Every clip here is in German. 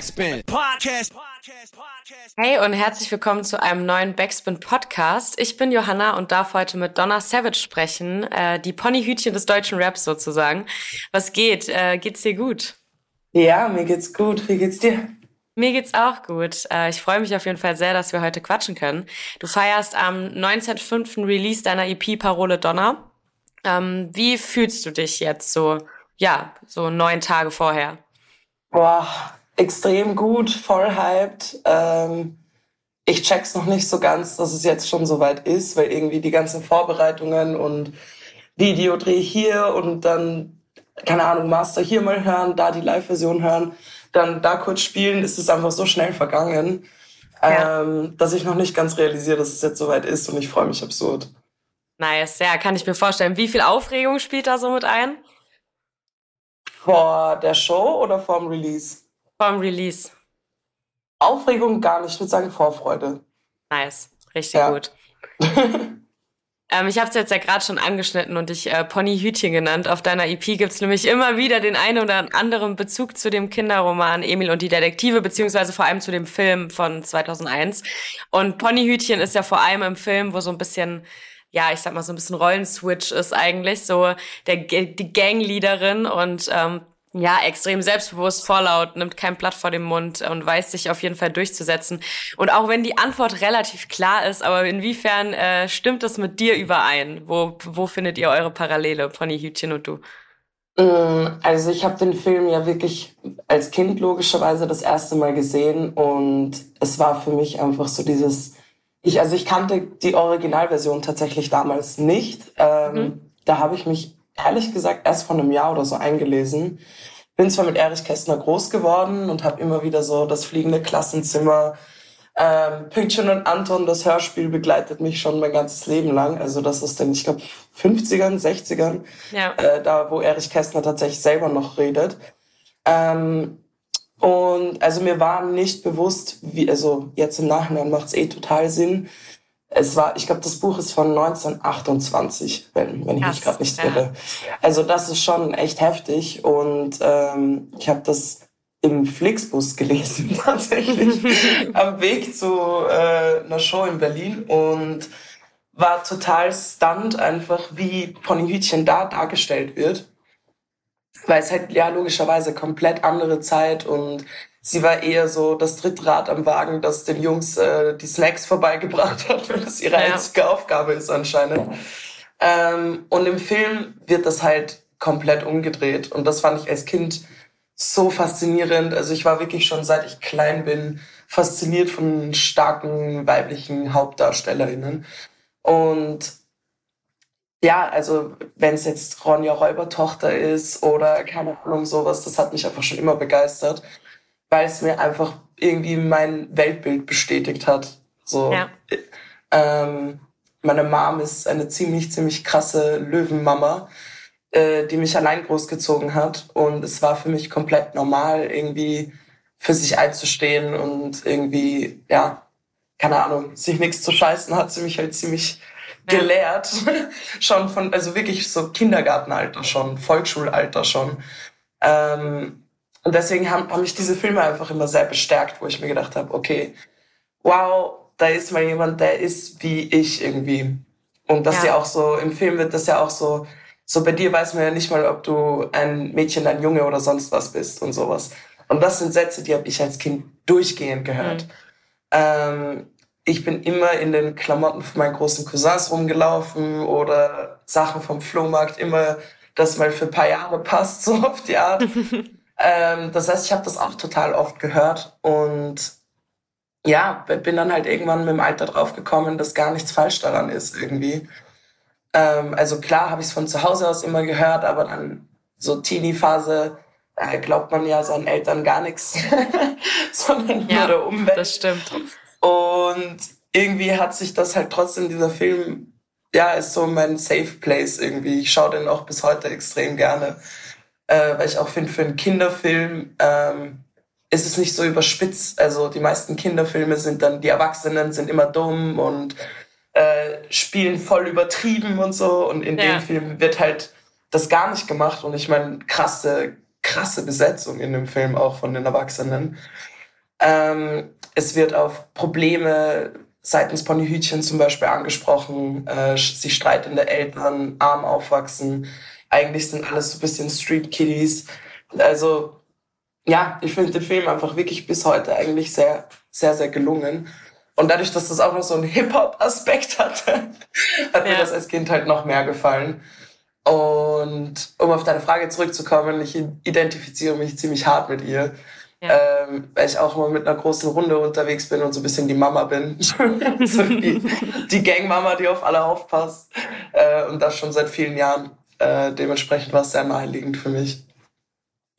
Backspin Podcast. Hey und herzlich willkommen zu einem neuen Backspin Podcast. Ich bin Johanna und darf heute mit Donna Savage sprechen, äh, die Ponyhütchen des deutschen Raps sozusagen. Was geht? Äh, geht's dir gut? Ja, mir geht's gut. Wie geht's dir? Mir geht's auch gut. Äh, ich freue mich auf jeden Fall sehr, dass wir heute quatschen können. Du feierst am 19.05. Release deiner EP Parole Donna. Ähm, wie fühlst du dich jetzt so, ja, so neun Tage vorher? Boah, extrem gut, voll hyped. Ähm, ich check's noch nicht so ganz, dass es jetzt schon soweit ist, weil irgendwie die ganzen Vorbereitungen und Videodreh hier und dann, keine Ahnung, Master hier mal hören, da die Live-Version hören, dann da kurz spielen, ist es einfach so schnell vergangen, ja. ähm, dass ich noch nicht ganz realisiere, dass es jetzt soweit ist und ich freue mich absurd. Nice, ja, kann ich mir vorstellen. Wie viel Aufregung spielt da so mit ein? Vor der Show oder vor dem Release? Vor dem Release. Aufregung gar nicht, ich würde sagen Vorfreude. Nice, richtig ja. gut. ähm, ich habe es jetzt ja gerade schon angeschnitten und dich äh, Ponyhütchen genannt. Auf deiner EP gibt's nämlich immer wieder den einen oder anderen Bezug zu dem Kinderroman Emil und die Detektive, beziehungsweise vor allem zu dem Film von 2001. Und Ponyhütchen ist ja vor allem im Film, wo so ein bisschen ja, ich sag mal, so ein bisschen Rollenswitch ist eigentlich so der, die Gangleaderin und ähm, ja, extrem selbstbewusst, vorlaut, nimmt kein Blatt vor dem Mund und weiß sich auf jeden Fall durchzusetzen. Und auch wenn die Antwort relativ klar ist, aber inwiefern äh, stimmt das mit dir überein? Wo, wo findet ihr eure Parallele, Ponyhütchen und du? Mm, also ich habe den Film ja wirklich als Kind logischerweise das erste Mal gesehen und es war für mich einfach so dieses ich, also ich kannte die Originalversion tatsächlich damals nicht. Ähm, mhm. Da habe ich mich ehrlich gesagt erst vor einem Jahr oder so eingelesen. Bin zwar mit Erich Kästner groß geworden und habe immer wieder so das fliegende Klassenzimmer, ähm, Pünktchen und Anton, das Hörspiel begleitet mich schon mein ganzes Leben lang. Also das ist dann, ich glaube, 50ern, 60ern, ja. äh, da wo Erich Kästner tatsächlich selber noch redet. Ähm, und also mir war nicht bewusst, wie, also jetzt im Nachhinein macht es eh total Sinn. Es war, ich glaube, das Buch ist von 1928, wenn, wenn ich Krass, mich gerade nicht irre. Also das ist schon echt heftig. Und ähm, ich habe das im Flixbus gelesen, tatsächlich, am Weg zu äh, einer Show in Berlin. Und war total stunned einfach, wie Ponyhütchen da dargestellt wird weil es halt ja logischerweise komplett andere Zeit und sie war eher so das dritte Rad am Wagen, das den Jungs äh, die Snacks vorbeigebracht hat, weil das ihre ja. einzige Aufgabe ist anscheinend. Ähm, und im Film wird das halt komplett umgedreht und das fand ich als Kind so faszinierend. Also ich war wirklich schon seit ich klein bin fasziniert von starken weiblichen Hauptdarstellerinnen und ja, also wenn es jetzt Ronja Räubertochter ist oder keine Ahnung sowas, das hat mich einfach schon immer begeistert, weil es mir einfach irgendwie mein Weltbild bestätigt hat. So, ja. ähm, meine Mom ist eine ziemlich ziemlich krasse Löwenmama, äh, die mich allein großgezogen hat und es war für mich komplett normal irgendwie für sich einzustehen und irgendwie ja keine Ahnung sich nichts zu scheißen hat sie mich halt ziemlich gelehrt. schon von, also wirklich so Kindergartenalter schon, Volksschulalter schon. Ähm, und deswegen haben, haben mich diese Filme einfach immer sehr bestärkt, wo ich mir gedacht habe, okay, wow, da ist mal jemand, der ist wie ich irgendwie. Und das ja. ja auch so, im Film wird das ja auch so, so bei dir weiß man ja nicht mal, ob du ein Mädchen, ein Junge oder sonst was bist und sowas. Und das sind Sätze, die habe ich als Kind durchgehend gehört. Mhm. Ähm, ich bin immer in den Klamotten von meinen großen Cousins rumgelaufen oder Sachen vom Flohmarkt, immer das mal für ein paar Jahre passt, so auf die Art. ähm, das heißt, ich habe das auch total oft gehört und ja, bin dann halt irgendwann mit dem Alter drauf gekommen, dass gar nichts falsch daran ist irgendwie. Ähm, also klar habe ich es von zu Hause aus immer gehört, aber dann so Teenie-Phase äh, glaubt man ja seinen Eltern gar nichts, sondern ja, nur der Umwelt. Das stimmt. Und irgendwie hat sich das halt trotzdem, dieser Film, ja, ist so mein Safe Place irgendwie. Ich schaue den auch bis heute extrem gerne, äh, weil ich auch finde, für einen Kinderfilm ähm, ist es nicht so überspitzt. Also die meisten Kinderfilme sind dann, die Erwachsenen sind immer dumm und äh, spielen voll übertrieben und so. Und in ja. dem Film wird halt das gar nicht gemacht. Und ich meine, krasse krasse Besetzung in dem Film auch von den Erwachsenen. Ähm, es wird auf Probleme seitens Ponyhütchen zum Beispiel angesprochen. Äh, sie streitende Eltern, arm aufwachsen. Eigentlich sind alles so ein bisschen Street Kiddies. Also ja, ich finde den Film einfach wirklich bis heute eigentlich sehr, sehr, sehr gelungen. Und dadurch, dass das auch noch so einen Hip-Hop-Aspekt hatte, hat ja. mir das als Kind halt noch mehr gefallen. Und um auf deine Frage zurückzukommen, ich identifiziere mich ziemlich hart mit ihr. Ja. Ähm, weil ich auch immer mit einer großen Runde unterwegs bin und so ein bisschen die Mama bin. so die, die Gangmama, die auf alle aufpasst. Äh, und das schon seit vielen Jahren. Äh, dementsprechend war es sehr naheliegend für mich.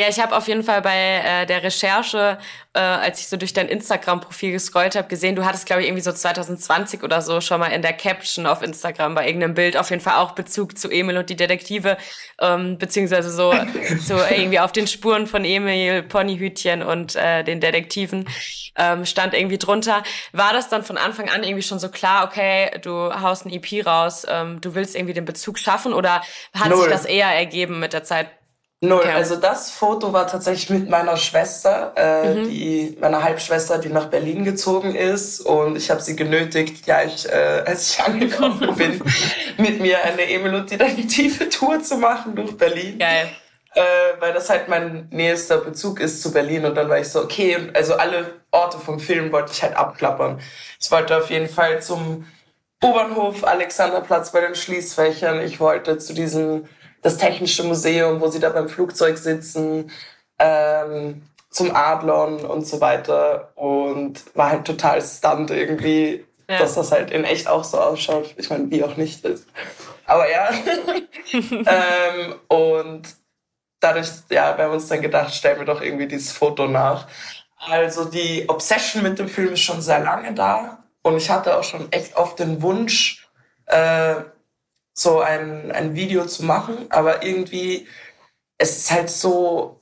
Ja, ich habe auf jeden Fall bei äh, der Recherche, äh, als ich so durch dein Instagram-Profil gescrollt habe, gesehen, du hattest, glaube ich, irgendwie so 2020 oder so schon mal in der Caption auf Instagram bei irgendeinem Bild auf jeden Fall auch Bezug zu Emil und die Detektive, ähm, beziehungsweise so, so irgendwie auf den Spuren von Emil, Ponyhütchen und äh, den Detektiven ähm, stand irgendwie drunter. War das dann von Anfang an irgendwie schon so klar, okay, du haust ein EP raus, ähm, du willst irgendwie den Bezug schaffen oder hat Null. sich das eher ergeben mit der Zeit? Null. Okay. Also das Foto war tatsächlich mit meiner Schwester, äh, mhm. die meiner Halbschwester, die nach Berlin gezogen ist und ich habe sie genötigt, ja, ich, äh, als ich angekommen bin, mit mir eine Emil und Detektive Tour zu machen durch Berlin. Geil. Äh, weil das halt mein nächster Bezug ist zu Berlin und dann war ich so, okay, also alle Orte vom Film wollte ich halt abklappern. Ich wollte auf jeden Fall zum U-Bahnhof, Alexanderplatz bei den Schließfächern, ich wollte zu diesem das Technische Museum, wo sie da beim Flugzeug sitzen, ähm, zum Adlon und so weiter. Und war halt total stunt irgendwie, ja. dass das halt in echt auch so ausschaut. Ich meine, wie auch nicht ist. Aber ja. ähm, und dadurch, ja, wir haben uns dann gedacht, stellen wir doch irgendwie dieses Foto nach. Also die Obsession mit dem Film ist schon sehr lange da. Und ich hatte auch schon echt oft den Wunsch, äh, so ein, ein Video zu machen, aber irgendwie, es ist halt so,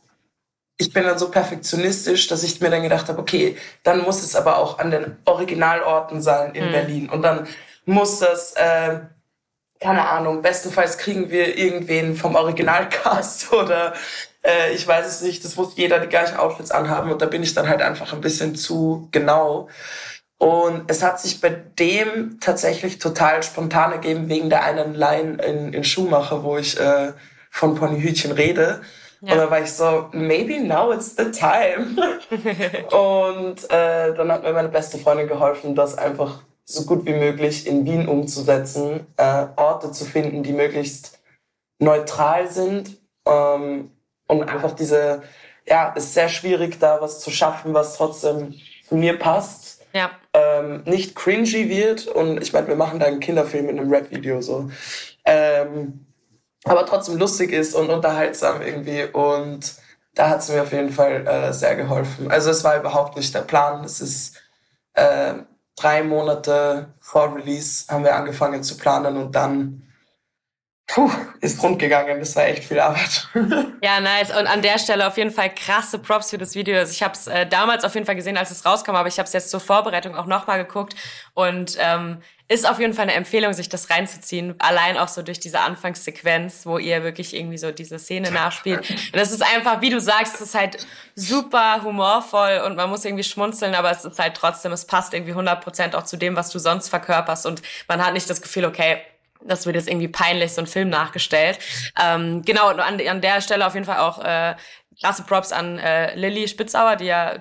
ich bin dann so perfektionistisch, dass ich mir dann gedacht habe, okay, dann muss es aber auch an den Originalorten sein in mhm. Berlin und dann muss das, äh, keine Ahnung, bestenfalls kriegen wir irgendwen vom Originalcast oder äh, ich weiß es nicht, das muss jeder die gleichen Outfits anhaben und da bin ich dann halt einfach ein bisschen zu genau. Und es hat sich bei dem tatsächlich total spontan ergeben, wegen der einen Line in, in Schumacher, wo ich äh, von Ponyhütchen rede. Ja. Und dann war ich so, maybe now it's the time. und äh, dann hat mir meine beste Freundin geholfen, das einfach so gut wie möglich in Wien umzusetzen, äh, Orte zu finden, die möglichst neutral sind ähm, und einfach diese, ja, ist sehr schwierig da was zu schaffen, was trotzdem zu mir passt ja. ähm, nicht cringy wird. Und ich meine, wir machen da einen Kinderfilm in einem Rap-Video so. Ähm, aber trotzdem lustig ist und unterhaltsam irgendwie. Und da hat es mir auf jeden Fall äh, sehr geholfen. Also es war überhaupt nicht der Plan. Es ist äh, drei Monate vor Release haben wir angefangen zu planen und dann puh, ist rund gegangen. Das war echt viel Arbeit. ja, nice. Und an der Stelle auf jeden Fall krasse Props für das Video. Also ich habe es äh, damals auf jeden Fall gesehen, als es rauskam, aber ich habe es jetzt zur Vorbereitung auch nochmal geguckt und ähm, ist auf jeden Fall eine Empfehlung, sich das reinzuziehen. Allein auch so durch diese Anfangssequenz, wo ihr wirklich irgendwie so diese Szene nachspielt. Und das ist einfach, wie du sagst, es ist halt super humorvoll und man muss irgendwie schmunzeln, aber es ist halt trotzdem, es passt irgendwie 100% auch zu dem, was du sonst verkörperst und man hat nicht das Gefühl, okay, das wird jetzt irgendwie peinlich, so ein Film nachgestellt. Ähm, genau, und an, an der Stelle auf jeden Fall auch äh, klasse Props an äh, Lilly Spitzauer, die ja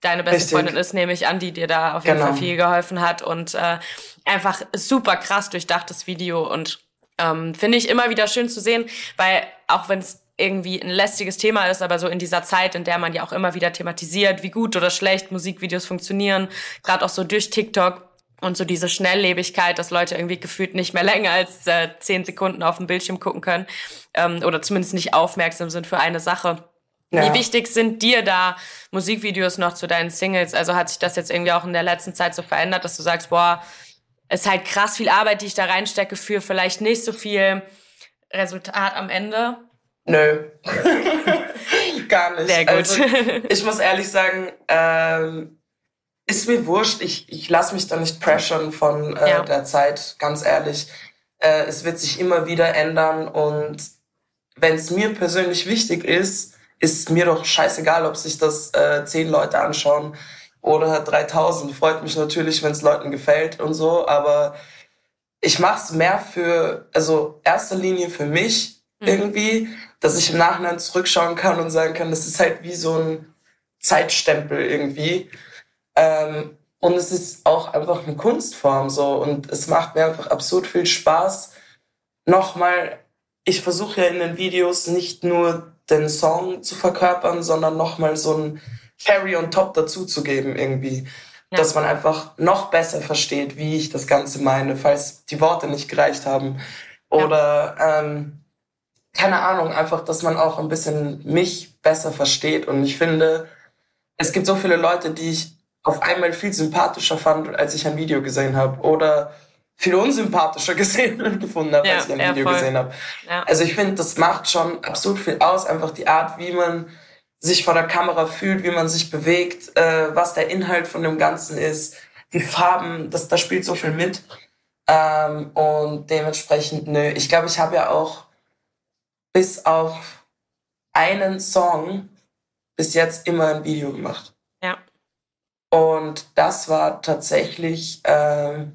deine beste Richtig. Freundin ist, nehme ich an, die dir da auf jeden genau. Fall viel geholfen hat und äh, einfach super krass durchdachtes Video und ähm, finde ich immer wieder schön zu sehen, weil auch wenn es irgendwie ein lästiges Thema ist, aber so in dieser Zeit, in der man ja auch immer wieder thematisiert, wie gut oder schlecht Musikvideos funktionieren, gerade auch so durch TikTok, und so diese Schnelllebigkeit, dass Leute irgendwie gefühlt nicht mehr länger als äh, zehn Sekunden auf dem Bildschirm gucken können ähm, oder zumindest nicht aufmerksam sind für eine Sache. Ja. Wie wichtig sind dir da Musikvideos noch zu deinen Singles? Also hat sich das jetzt irgendwie auch in der letzten Zeit so verändert, dass du sagst, boah, es ist halt krass viel Arbeit, die ich da reinstecke für vielleicht nicht so viel Resultat am Ende? Nö. Gar nicht. Sehr gut. Also, ich muss ehrlich sagen, ähm, ist mir wurscht. Ich, ich lasse mich da nicht pressern von äh, ja. der Zeit, ganz ehrlich. Äh, es wird sich immer wieder ändern und wenn es mir persönlich wichtig ist, ist mir doch scheißegal, ob sich das äh, zehn Leute anschauen oder 3000. Freut mich natürlich, wenn es Leuten gefällt und so, aber ich mache es mehr für, also erster Linie für mich mhm. irgendwie, dass ich im Nachhinein zurückschauen kann und sagen kann, das ist halt wie so ein Zeitstempel irgendwie. Ähm, und es ist auch einfach eine Kunstform so und es macht mir einfach absurd viel Spaß. Nochmal, ich versuche ja in den Videos nicht nur den Song zu verkörpern, sondern nochmal so ein Carry on top dazuzugeben irgendwie. Ja. Dass man einfach noch besser versteht, wie ich das Ganze meine, falls die Worte nicht gereicht haben. Oder ja. ähm, keine Ahnung, einfach, dass man auch ein bisschen mich besser versteht. Und ich finde, es gibt so viele Leute, die ich auf einmal viel sympathischer fand, als ich ein Video gesehen habe. Oder viel unsympathischer gesehen und gefunden habe, ja, als ich ein Video voll. gesehen habe. Ja. Also ich finde, das macht schon absolut viel aus, einfach die Art, wie man sich vor der Kamera fühlt, wie man sich bewegt, äh, was der Inhalt von dem Ganzen ist, die Farben, das, das spielt so viel mit. Ähm, und dementsprechend, nö, ich glaube, ich habe ja auch bis auf einen Song bis jetzt immer ein Video gemacht. Und das war tatsächlich, äh,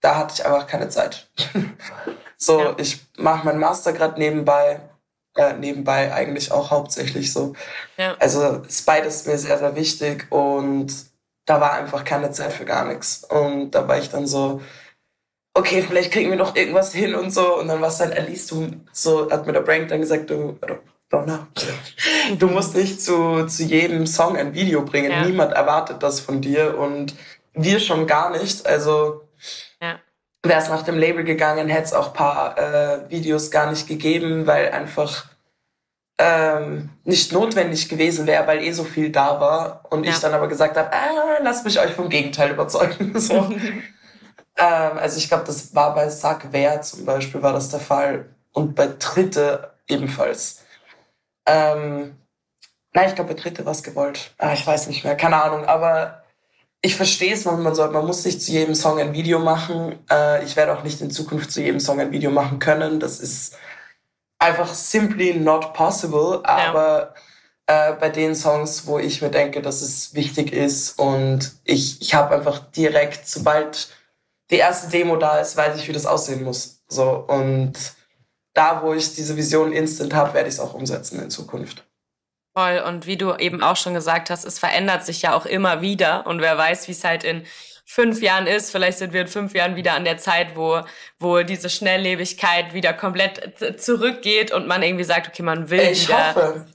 da hatte ich einfach keine Zeit. so, ja. ich mache meinen Master gerade nebenbei, äh, nebenbei eigentlich auch hauptsächlich so. Ja. Also ist beides mir sehr, sehr wichtig und da war einfach keine Zeit für gar nichts. Und da war ich dann so, okay, vielleicht kriegen wir noch irgendwas hin und so. Und dann war es dann, Alice, du, so hat mir der Brank dann gesagt, du, Donna, du musst nicht zu, zu jedem Song ein Video bringen. Ja. Niemand erwartet das von dir und wir schon gar nicht. Also ja. wäre es nach dem Label gegangen, hätte es auch paar äh, Videos gar nicht gegeben, weil einfach ähm, nicht notwendig gewesen wäre, weil eh so viel da war. Und ja. ich dann aber gesagt habe, ah, lasst mich euch vom Gegenteil überzeugen. so. ähm, also ich glaube, das war bei Sag Wer zum Beispiel war das der Fall. Und bei Dritte ebenfalls. Ähm, nein, ich glaube, bei Dritte war es gewollt. Ah, ich weiß nicht mehr, keine Ahnung. Aber ich verstehe es, man, soll, man muss nicht zu jedem Song ein Video machen. Äh, ich werde auch nicht in Zukunft zu jedem Song ein Video machen können. Das ist einfach simply not possible. Aber ja. äh, bei den Songs, wo ich mir denke, dass es wichtig ist und ich, ich habe einfach direkt, sobald die erste Demo da ist, weiß ich, wie das aussehen muss. So und da, wo ich diese Vision instant habe, werde ich es auch umsetzen in Zukunft. Voll. Und wie du eben auch schon gesagt hast, es verändert sich ja auch immer wieder. Und wer weiß, wie es halt in fünf Jahren ist. Vielleicht sind wir in fünf Jahren wieder an der Zeit, wo, wo diese Schnelllebigkeit wieder komplett zurückgeht und man irgendwie sagt, okay, man will ich wieder. Hoffe.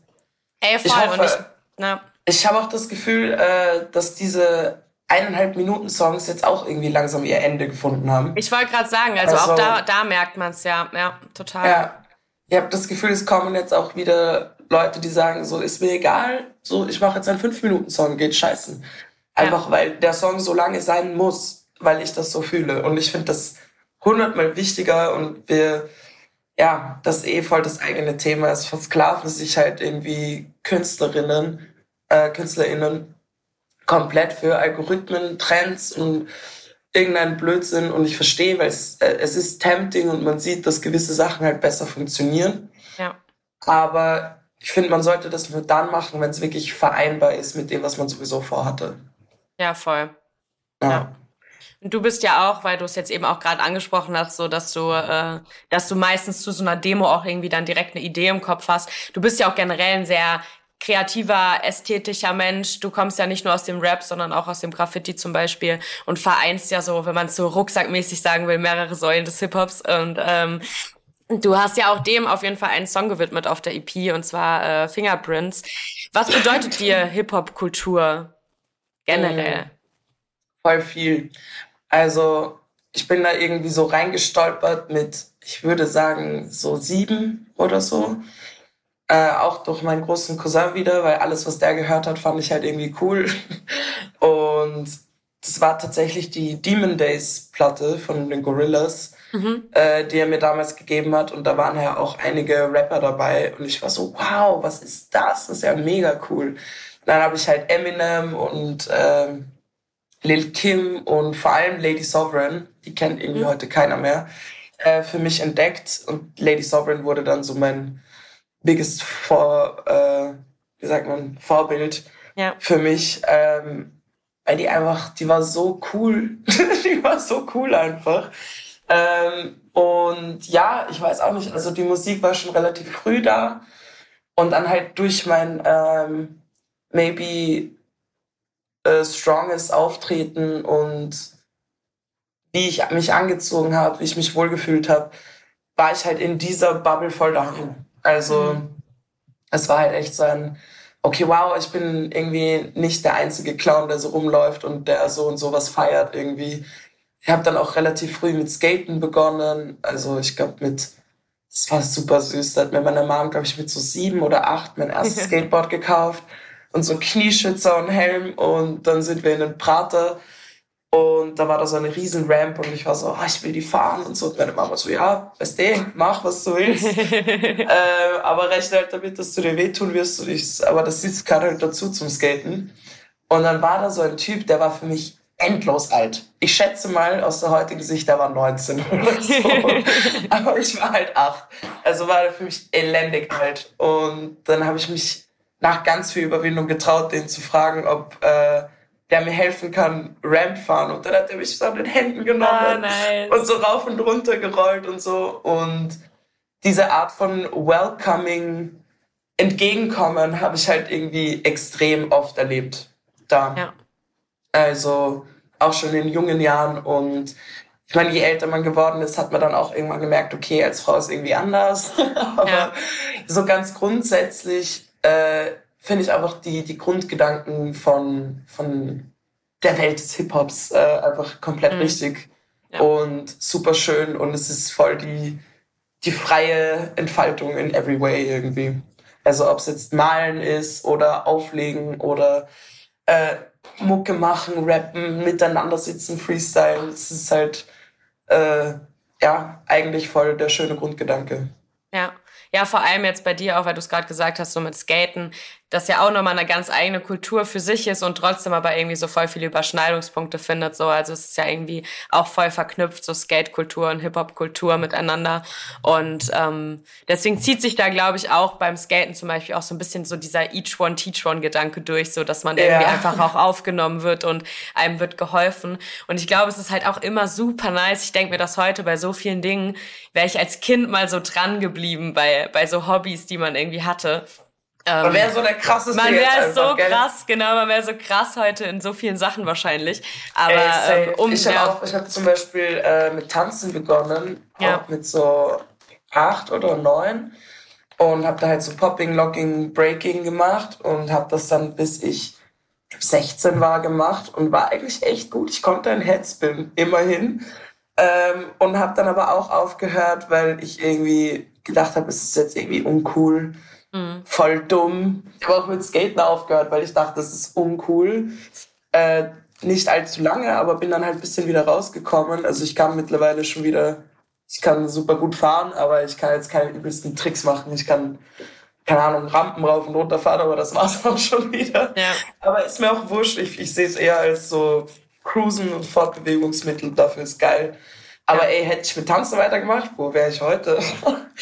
Ey, voll. Ich hoffe. Und ich, na. ich habe auch das Gefühl, äh, dass diese eineinhalb Minuten Songs jetzt auch irgendwie langsam ihr Ende gefunden haben. Ich wollte gerade sagen, also, also, auch da, da merkt man es ja, ja, total. Ja, ich habe das Gefühl, es kommen jetzt auch wieder Leute, die sagen, so ist mir egal, so ich mache jetzt einen fünf Minuten Song, geht scheißen. Einfach ja. weil der Song so lange sein muss, weil ich das so fühle und ich finde das hundertmal wichtiger und wir ja, das eh voll das eigene Thema ist, versklaven sich halt irgendwie Künstlerinnen, äh, KünstlerInnen komplett für Algorithmen, Trends und irgendeinen Blödsinn und ich verstehe, weil es, äh, es ist tempting und man sieht, dass gewisse Sachen halt besser funktionieren. Ja. Aber ich finde, man sollte das nur dann machen, wenn es wirklich vereinbar ist mit dem, was man sowieso vorhatte. Ja, voll. Ja. ja. Und du bist ja auch, weil du es jetzt eben auch gerade angesprochen hast, so dass du, äh, dass du meistens zu so einer Demo auch irgendwie dann direkt eine Idee im Kopf hast. Du bist ja auch generell ein sehr kreativer, ästhetischer Mensch. Du kommst ja nicht nur aus dem Rap, sondern auch aus dem Graffiti zum Beispiel und vereinst ja so, wenn man es so rucksackmäßig sagen will, mehrere Säulen des Hip-Hops. Und ähm, du hast ja auch dem auf jeden Fall einen Song gewidmet auf der EP und zwar äh, Fingerprints. Was bedeutet dir Hip-Hop-Kultur generell? Voll viel. Also ich bin da irgendwie so reingestolpert mit, ich würde sagen, so sieben oder so. Äh, auch durch meinen großen Cousin wieder, weil alles, was der gehört hat, fand ich halt irgendwie cool. Und das war tatsächlich die Demon Days Platte von den Gorillas, mhm. äh, die er mir damals gegeben hat. Und da waren ja auch einige Rapper dabei. Und ich war so, wow, was ist das? Das ist ja mega cool. Und dann habe ich halt Eminem und ähm, Lil Kim und vor allem Lady Sovereign, die kennt irgendwie mhm. heute keiner mehr, äh, für mich entdeckt. Und Lady Sovereign wurde dann so mein biggest for, äh, wie sagt man, Vorbild ja. für mich. Ähm, weil die einfach, die war so cool. die war so cool einfach. Ähm, und ja, ich weiß auch nicht, also die Musik war schon relativ früh da. Und dann halt durch mein ähm, maybe äh, stronges Auftreten und wie ich mich angezogen habe, wie ich mich wohlgefühlt habe, war ich halt in dieser Bubble voll daheim. Also mhm. es war halt echt so ein, okay, wow, ich bin irgendwie nicht der einzige Clown, der so rumläuft und der so und sowas feiert irgendwie. Ich habe dann auch relativ früh mit Skaten begonnen. Also ich glaube mit, das war super süß. Da hat mir meine Mom, glaube ich, mit so sieben oder acht mein erstes Skateboard gekauft und so Knieschützer und Helm und dann sind wir in den Prater und da war da so eine riesen Ramp und ich war so, oh, ich will die fahren und so. Und meine Mama so, ja, weißt du, mach, was du willst. äh, aber rechne halt damit, dass du dir wehtun wirst. Und ich, aber das ist gerade halt dazu zum Skaten. Und dann war da so ein Typ, der war für mich endlos alt. Ich schätze mal aus der heutigen Sicht, der war 19 oder so. aber ich war halt acht. Also war er für mich elendig alt. Und dann habe ich mich nach ganz viel Überwindung getraut, den zu fragen, ob... Äh, der mir helfen kann, Ramp fahren. Und dann hat er mich so an den Händen genommen ah, nice. und so rauf und runter gerollt und so. Und diese Art von welcoming Entgegenkommen habe ich halt irgendwie extrem oft erlebt da. Ja. Also auch schon in jungen Jahren und ich meine, je älter man geworden ist, hat man dann auch irgendwann gemerkt, okay, als Frau ist irgendwie anders. Aber ja. so ganz grundsätzlich äh, finde ich einfach die, die Grundgedanken von, von der Welt des Hip-Hops äh, einfach komplett mhm. richtig ja. und super schön und es ist voll die, die freie Entfaltung in every way irgendwie. Also ob es jetzt malen ist oder auflegen oder äh, Mucke machen, rappen, miteinander sitzen, Freestyle. Es ist halt äh, ja eigentlich voll der schöne Grundgedanke. Ja. Ja, vor allem jetzt bei dir auch, weil du es gerade gesagt hast, so mit Skaten, das ja auch nochmal eine ganz eigene Kultur für sich ist und trotzdem aber irgendwie so voll viele Überschneidungspunkte findet. So, also es ist ja irgendwie auch voll verknüpft, so Skate-Kultur und Hip-Hop-Kultur miteinander. Und ähm, deswegen zieht sich da, glaube ich, auch beim Skaten zum Beispiel auch so ein bisschen so dieser Each One, Teach One-Gedanke durch, so dass man ja. irgendwie einfach auch aufgenommen wird und einem wird geholfen. Und ich glaube, es ist halt auch immer super nice. Ich denke mir das heute bei so vielen Dingen, wäre ich als Kind mal so dran geblieben bei, bei so Hobbys, die man irgendwie hatte. Ähm, man wäre so der krasseste Man wäre so gell? krass, genau, man wäre so krass heute in so vielen Sachen wahrscheinlich. Aber Ey, ähm, um, ich habe ja. ich habe zum Beispiel äh, mit Tanzen begonnen, ja. auch mit so acht oder neun und habe da halt so Popping, Locking, Breaking gemacht und habe das dann bis ich 16 war gemacht und war eigentlich echt gut. Ich konnte ein Headspin immerhin ähm, und habe dann aber auch aufgehört, weil ich irgendwie gedacht habe, es ist jetzt irgendwie uncool Mhm. Voll dumm. Ich habe auch mit Skaten aufgehört, weil ich dachte, das ist uncool. Äh, nicht allzu lange, aber bin dann halt ein bisschen wieder rausgekommen. Also ich kann mittlerweile schon wieder, ich kann super gut fahren, aber ich kann jetzt keine übelsten Tricks machen. Ich kann, keine Ahnung, Rampen rauf und runter fahren, aber das war's auch schon wieder. Ja. Aber ist mir auch wurscht. Ich, ich sehe es eher als so Cruisen und Fortbewegungsmittel. Dafür ist geil. Aber ey, hätte ich mit Tanzen weitergemacht, wo wäre ich heute?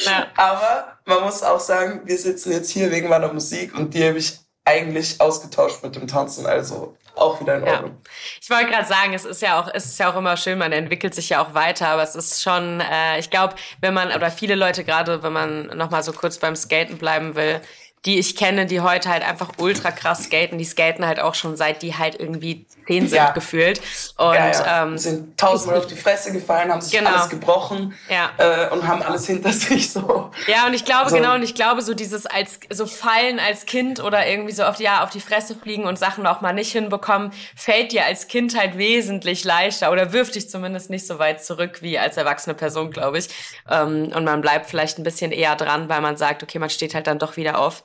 Ja. Aber man muss auch sagen, wir sitzen jetzt hier wegen meiner Musik und die habe ich eigentlich ausgetauscht mit dem Tanzen, also auch wieder in Ordnung. Ja. Ich wollte gerade sagen, es ist ja auch, es ist ja auch immer schön, man entwickelt sich ja auch weiter, aber es ist schon, äh, ich glaube, wenn man oder viele Leute gerade, wenn man noch mal so kurz beim Skaten bleiben will, die ich kenne, die heute halt einfach ultra krass skaten. Die skaten halt auch schon seit die halt irgendwie zehn sind ja. gefühlt. Und ja, ja. Ähm, sind tausendmal auf die Fresse gefallen, haben sich genau. alles gebrochen ja. äh, und haben alles hinter sich so. Ja, und ich glaube, so. genau, und ich glaube, so dieses als so fallen als Kind oder irgendwie so auf die, ja, auf die Fresse fliegen und Sachen auch mal nicht hinbekommen, fällt dir als Kind halt wesentlich leichter oder wirft dich zumindest nicht so weit zurück wie als erwachsene Person, glaube ich. Ähm, und man bleibt vielleicht ein bisschen eher dran, weil man sagt, okay, man steht halt dann doch wieder auf.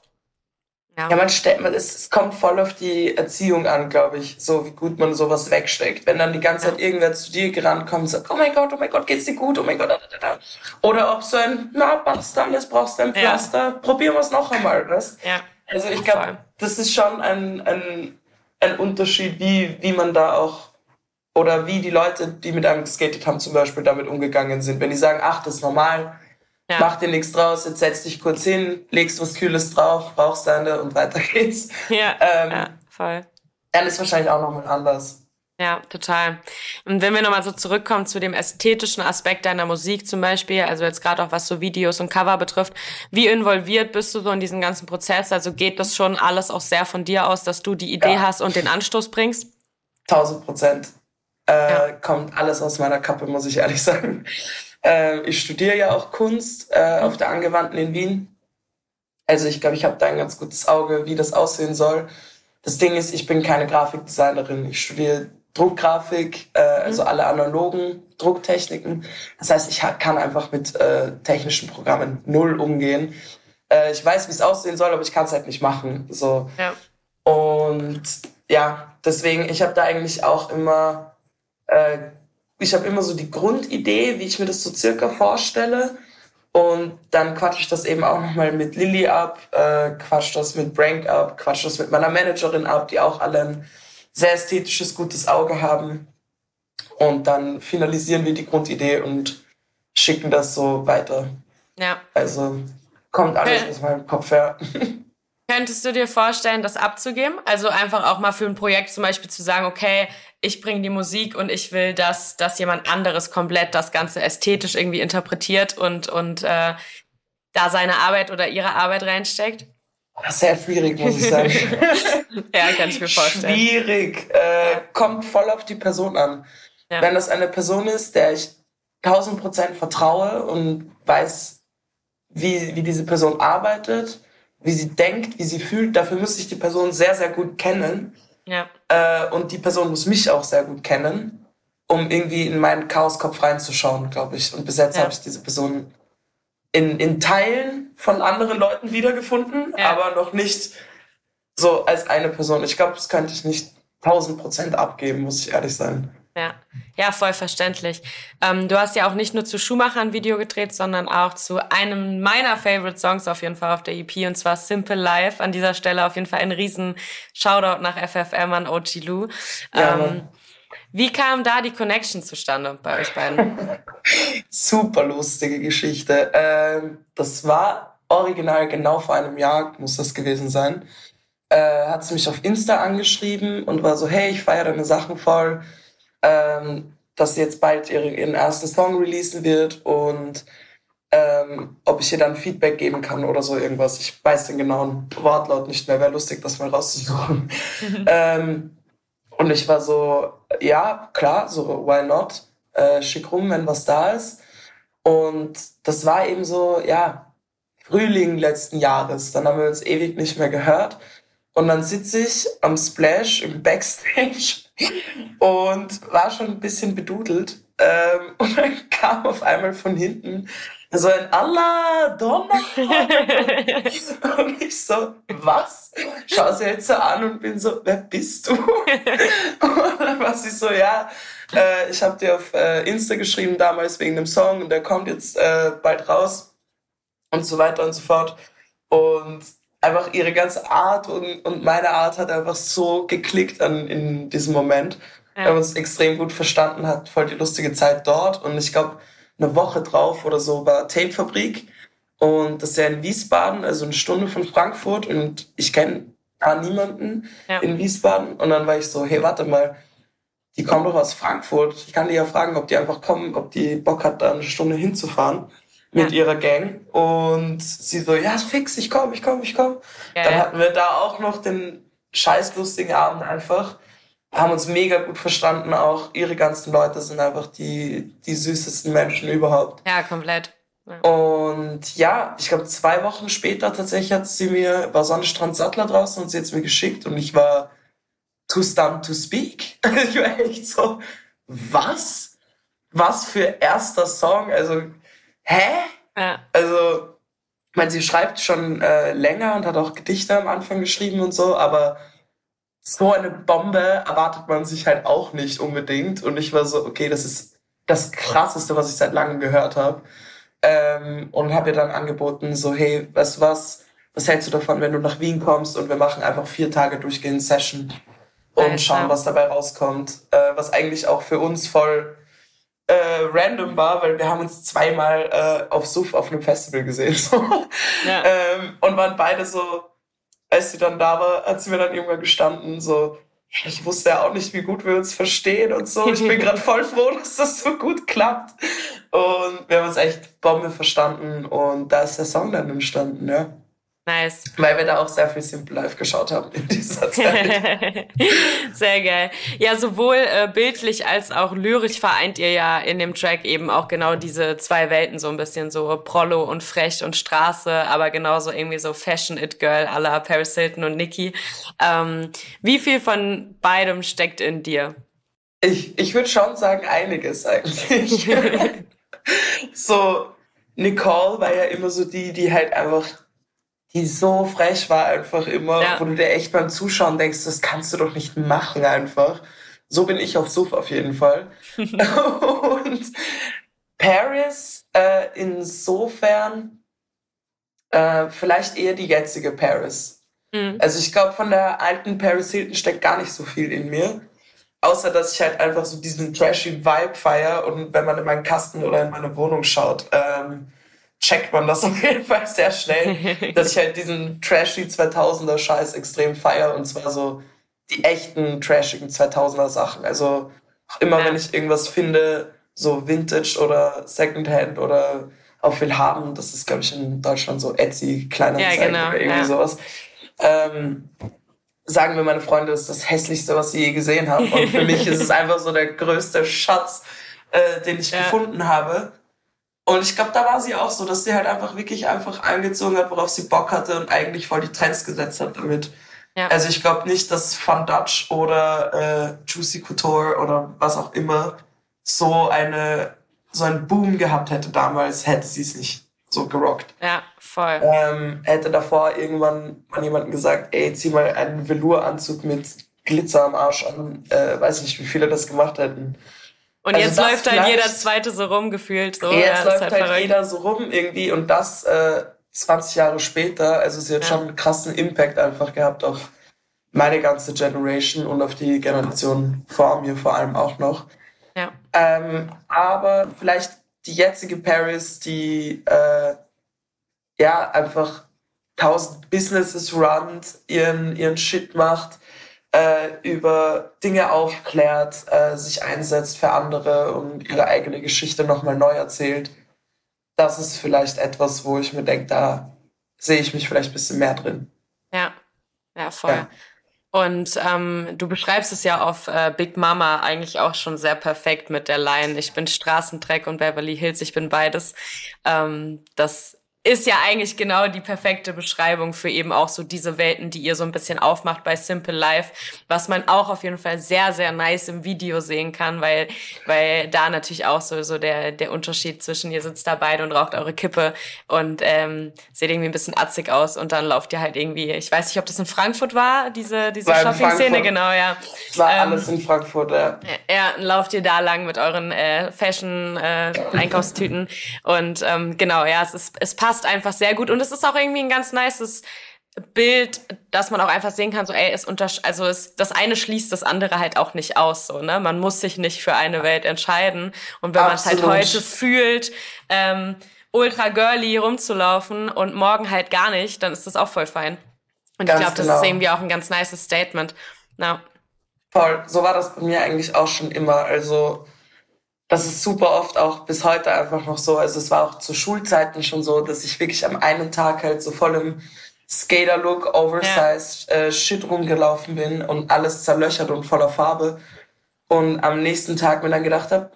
Ja, ja man stellt, man, es, es kommt voll auf die Erziehung an, glaube ich, so wie gut man sowas wegsteckt. Wenn dann die ganze Zeit irgendwer zu dir gerannt kommt und sagt, oh mein Gott, oh mein Gott, geht's dir gut, oh mein Gott, da, da, da. Oder ob so ein, na, passt alles, brauchst du ein Pflaster, ja. probieren wir es noch einmal, was? Ja. Also ich glaube, das ist schon ein, ein, ein Unterschied, wie, wie man da auch, oder wie die Leute, die mit einem geskatet haben, zum Beispiel damit umgegangen sind. Wenn die sagen, ach, das ist normal, Ja. Mach dir nichts draus, jetzt setz dich kurz hin, legst was Kühles drauf, brauchst deine und weiter geht's. Ja, ähm, ja voll. Dann ist wahrscheinlich auch nochmal anders. Ja, total. Und wenn wir nochmal so zurückkommen zu dem ästhetischen Aspekt deiner Musik zum Beispiel, also jetzt gerade auch was so Videos und Cover betrifft, wie involviert bist du so in diesen ganzen Prozess? Also geht das schon alles auch sehr von dir aus, dass du die Idee ja. hast und den Anstoß bringst? Tausend Prozent. Äh, ja. Kommt alles aus meiner Kappe, muss ich ehrlich sagen. Äh, ich studiere ja auch Kunst äh, auf der Angewandten in Wien. Also ich glaube, ich habe da ein ganz gutes Auge, wie das aussehen soll. Das Ding ist, ich bin keine Grafikdesignerin. Ich studiere Druckgrafik, äh, also mhm. alle analogen Drucktechniken. Das heißt, ich kann einfach mit äh, technischen Programmen null umgehen. Äh, ich weiß, wie es aussehen soll, aber ich kann es halt nicht machen. So. Ja. Und ja, deswegen, ich habe da eigentlich auch immer, äh, ich habe immer so die Grundidee, wie ich mir das so circa vorstelle. Und dann quatsche ich das eben auch nochmal mit Lilly ab, äh, quatsch das mit Brank ab, quatsch das mit meiner Managerin ab, die auch alle ein sehr ästhetisches, gutes Auge haben. Und dann finalisieren wir die Grundidee und schicken das so weiter. Ja. Also kommt alles aus meinem Kopf her. Könntest du dir vorstellen, das abzugeben? Also einfach auch mal für ein Projekt zum Beispiel zu sagen, okay, ich bringe die Musik und ich will, dass, dass jemand anderes komplett das Ganze ästhetisch irgendwie interpretiert und, und äh, da seine Arbeit oder ihre Arbeit reinsteckt? Sehr schwierig, muss ich sagen. ja, kann ich mir vorstellen. Schwierig. Äh, kommt voll auf die Person an. Ja. Wenn das eine Person ist, der ich tausend Prozent vertraue und weiß, wie, wie diese Person arbeitet, wie sie denkt, wie sie fühlt, dafür muss ich die Person sehr, sehr gut kennen. Ja. Äh, und die Person muss mich auch sehr gut kennen, um irgendwie in meinen Chaoskopf reinzuschauen, glaube ich. Und bis jetzt ja. habe ich diese Person in, in Teilen von anderen Leuten wiedergefunden, ja. aber noch nicht so als eine Person. Ich glaube, das könnte ich nicht 1000 Prozent abgeben, muss ich ehrlich sein. Ja, ja, voll verständlich. Ähm, du hast ja auch nicht nur zu Schumacher ein Video gedreht, sondern auch zu einem meiner Favorite Songs auf jeden Fall auf der EP und zwar Simple Life. An dieser Stelle auf jeden Fall ein riesen Shoutout nach FFM an OG Lou. Ja, ähm, wie kam da die Connection zustande bei euch beiden? Super lustige Geschichte. Ähm, das war original genau vor einem Jahr, muss das gewesen sein. Äh, hat sie mich auf Insta angeschrieben und war so, hey, ich feiere deine Sachen voll, ähm, dass sie jetzt bald ihre, ihren ersten Song releasen wird und ähm, ob ich ihr dann Feedback geben kann oder so irgendwas. Ich weiß den genauen Wortlaut nicht mehr, wäre lustig, das mal rauszusuchen. ähm, und ich war so, ja, klar, so, why not? Äh, schick rum, wenn was da ist. Und das war eben so, ja, Frühling letzten Jahres. Dann haben wir uns ewig nicht mehr gehört. Und dann sitze ich am Splash im Backstage und war schon ein bisschen bedudelt. Ähm, und dann kam auf einmal von hinten so ein Allah, Donner. und ich so, was? Schau sie jetzt so an und bin so, wer bist du? und dann war sie so, ja, äh, ich habe dir auf äh, Insta geschrieben damals wegen dem Song und der kommt jetzt äh, bald raus und so weiter und so fort. Und einfach ihre ganze Art und, und meine Art hat einfach so geklickt an, in diesem Moment. Ja. Wir haben uns extrem gut verstanden, hat voll die lustige Zeit dort und ich glaube, eine Woche drauf oder so war Tapefabrik und das ist ja in Wiesbaden, also eine Stunde von Frankfurt und ich kenne gar niemanden ja. in Wiesbaden und dann war ich so, hey, warte mal, die kommen doch aus Frankfurt. Ich kann die ja fragen, ob die einfach kommen, ob die Bock hat, da eine Stunde hinzufahren mit ja. ihrer Gang. Und sie so, ja, fix, ich komm, ich komm, ich komm. Ja, Dann hatten wir da auch noch den scheiß lustigen Abend einfach haben uns mega gut verstanden auch. Ihre ganzen Leute sind einfach die, die süßesten Menschen überhaupt. Ja, komplett. Ja. Und ja, ich glaube, zwei Wochen später tatsächlich hat sie mir, war Sonnenstrand Sattler draußen und sie hat es mir geschickt und ich war too stunned to speak. ich war echt so, was? Was für erster Song? Also, hä? Ja. Also, ich meine, sie schreibt schon äh, länger und hat auch Gedichte am Anfang geschrieben und so, aber so eine Bombe erwartet man sich halt auch nicht unbedingt. Und ich war so, okay, das ist das Krasseste, was ich seit langem gehört habe. Ähm, und habe ihr dann angeboten, so, hey, weißt du was, was hältst du davon, wenn du nach Wien kommst und wir machen einfach vier Tage durchgehend Session und schauen, was dabei rauskommt. Äh, was eigentlich auch für uns voll äh, random war, weil wir haben uns zweimal äh, auf Suff auf einem Festival gesehen. So. Ja. Ähm, und waren beide so, als sie dann da war, hat sie mir dann irgendwann gestanden, so, ich wusste ja auch nicht, wie gut wir uns verstehen und so. Ich bin gerade voll froh, dass das so gut klappt. Und wir haben uns echt Bombe verstanden und da ist der Song dann entstanden, ja. Nice. Weil wir da auch sehr viel Simple Life geschaut haben in dieser Zeit. sehr geil. Ja, sowohl äh, bildlich als auch lyrisch vereint ihr ja in dem Track eben auch genau diese zwei Welten so ein bisschen so Prollo und frech und Straße, aber genauso irgendwie so Fashion It Girl à la Paris Hilton und Nicki. Ähm, wie viel von beidem steckt in dir? Ich, ich würde schon sagen, einiges eigentlich. so, Nicole war ja immer so die, die halt einfach die so frech war einfach immer, ja. wo du dir echt beim Zuschauen denkst, das kannst du doch nicht machen einfach. So bin ich auf Suff auf jeden Fall. und Paris äh, insofern äh, vielleicht eher die jetzige Paris. Mhm. Also ich glaube, von der alten Paris Hilton steckt gar nicht so viel in mir. Außer dass ich halt einfach so diesen trashy Vibe feier und wenn man in meinen Kasten oder in meine Wohnung schaut, ähm, checkt man das auf jeden Fall sehr schnell, dass ich halt diesen trashy 2000er Scheiß extrem feier und zwar so die echten trashigen 2000er Sachen. Also immer wenn ich irgendwas finde, so Vintage oder Secondhand oder auch will haben, das ist glaube ich in Deutschland so Etsy, kleiner ja, genau, oder irgendwie ja. sowas. Ähm, sagen mir meine Freunde, das ist das hässlichste, was sie je gesehen haben. Und für mich ist es einfach so der größte Schatz, äh, den ich ja. gefunden habe. Und ich glaube, da war sie auch so, dass sie halt einfach wirklich einfach angezogen hat, worauf sie Bock hatte und eigentlich voll die Trends gesetzt hat damit. Ja. Also ich glaube nicht, dass Fun Dutch oder äh, Juicy Couture oder was auch immer so eine so einen Boom gehabt hätte damals, hätte sie es nicht so gerockt. Ja, voll. Ähm, hätte davor irgendwann mal jemandem gesagt, ey, zieh mal einen Velouranzug mit Glitzer am Arsch an. Äh, weiß nicht, wie viele das gemacht hätten. Und also jetzt läuft halt jeder Zweite so rum gefühlt. So. Jetzt ja, läuft halt, halt jeder so rum irgendwie und das äh, 20 Jahre später. Also sie hat ja. schon einen krassen Impact einfach gehabt auf meine ganze Generation und auf die Generation vor mir vor allem auch noch. Ja. Ähm, aber vielleicht die jetzige Paris, die äh, ja einfach tausend Businesses runnt, ihren, ihren Shit macht, äh, über Dinge aufklärt, äh, sich einsetzt für andere und ihre eigene Geschichte nochmal neu erzählt. Das ist vielleicht etwas, wo ich mir denke, da sehe ich mich vielleicht ein bisschen mehr drin. Ja, ja, voll. Ja. Und ähm, du beschreibst es ja auf äh, Big Mama eigentlich auch schon sehr perfekt mit der Line. Ich bin Straßentreck und Beverly Hills, ich bin beides. Ähm, das ist ja eigentlich genau die perfekte Beschreibung für eben auch so diese Welten, die ihr so ein bisschen aufmacht bei Simple Life, was man auch auf jeden Fall sehr, sehr nice im Video sehen kann, weil, weil da natürlich auch so, so der, der Unterschied zwischen ihr sitzt da beide und raucht eure Kippe und ähm, seht irgendwie ein bisschen atzig aus und dann lauft ihr halt irgendwie, ich weiß nicht, ob das in Frankfurt war, diese, diese Shopping-Szene, genau, ja. War ähm, alles in Frankfurt, ja. Ja, lauft ihr da lang mit euren äh, Fashion-Einkaufstüten äh, und ähm, genau, ja, es ist, es passt passt einfach sehr gut und es ist auch irgendwie ein ganz nices Bild, dass man auch einfach sehen kann, so ey, es unter also es das eine schließt das andere halt auch nicht aus, so ne, man muss sich nicht für eine Welt entscheiden und wenn man es halt heute fühlt, ähm, ultra girly rumzulaufen und morgen halt gar nicht, dann ist das auch voll fein. Und ganz ich glaube, das genau. ist irgendwie auch ein ganz nices Statement. Ja. Voll, so war das bei mir eigentlich auch schon immer. Also das ist super oft auch bis heute einfach noch so. Also es war auch zu Schulzeiten schon so, dass ich wirklich am einen Tag halt so voll im Skater-Look, oversized ja. äh, Shit rumgelaufen bin und alles zerlöchert und voller Farbe. Und am nächsten Tag mir dann gedacht habe,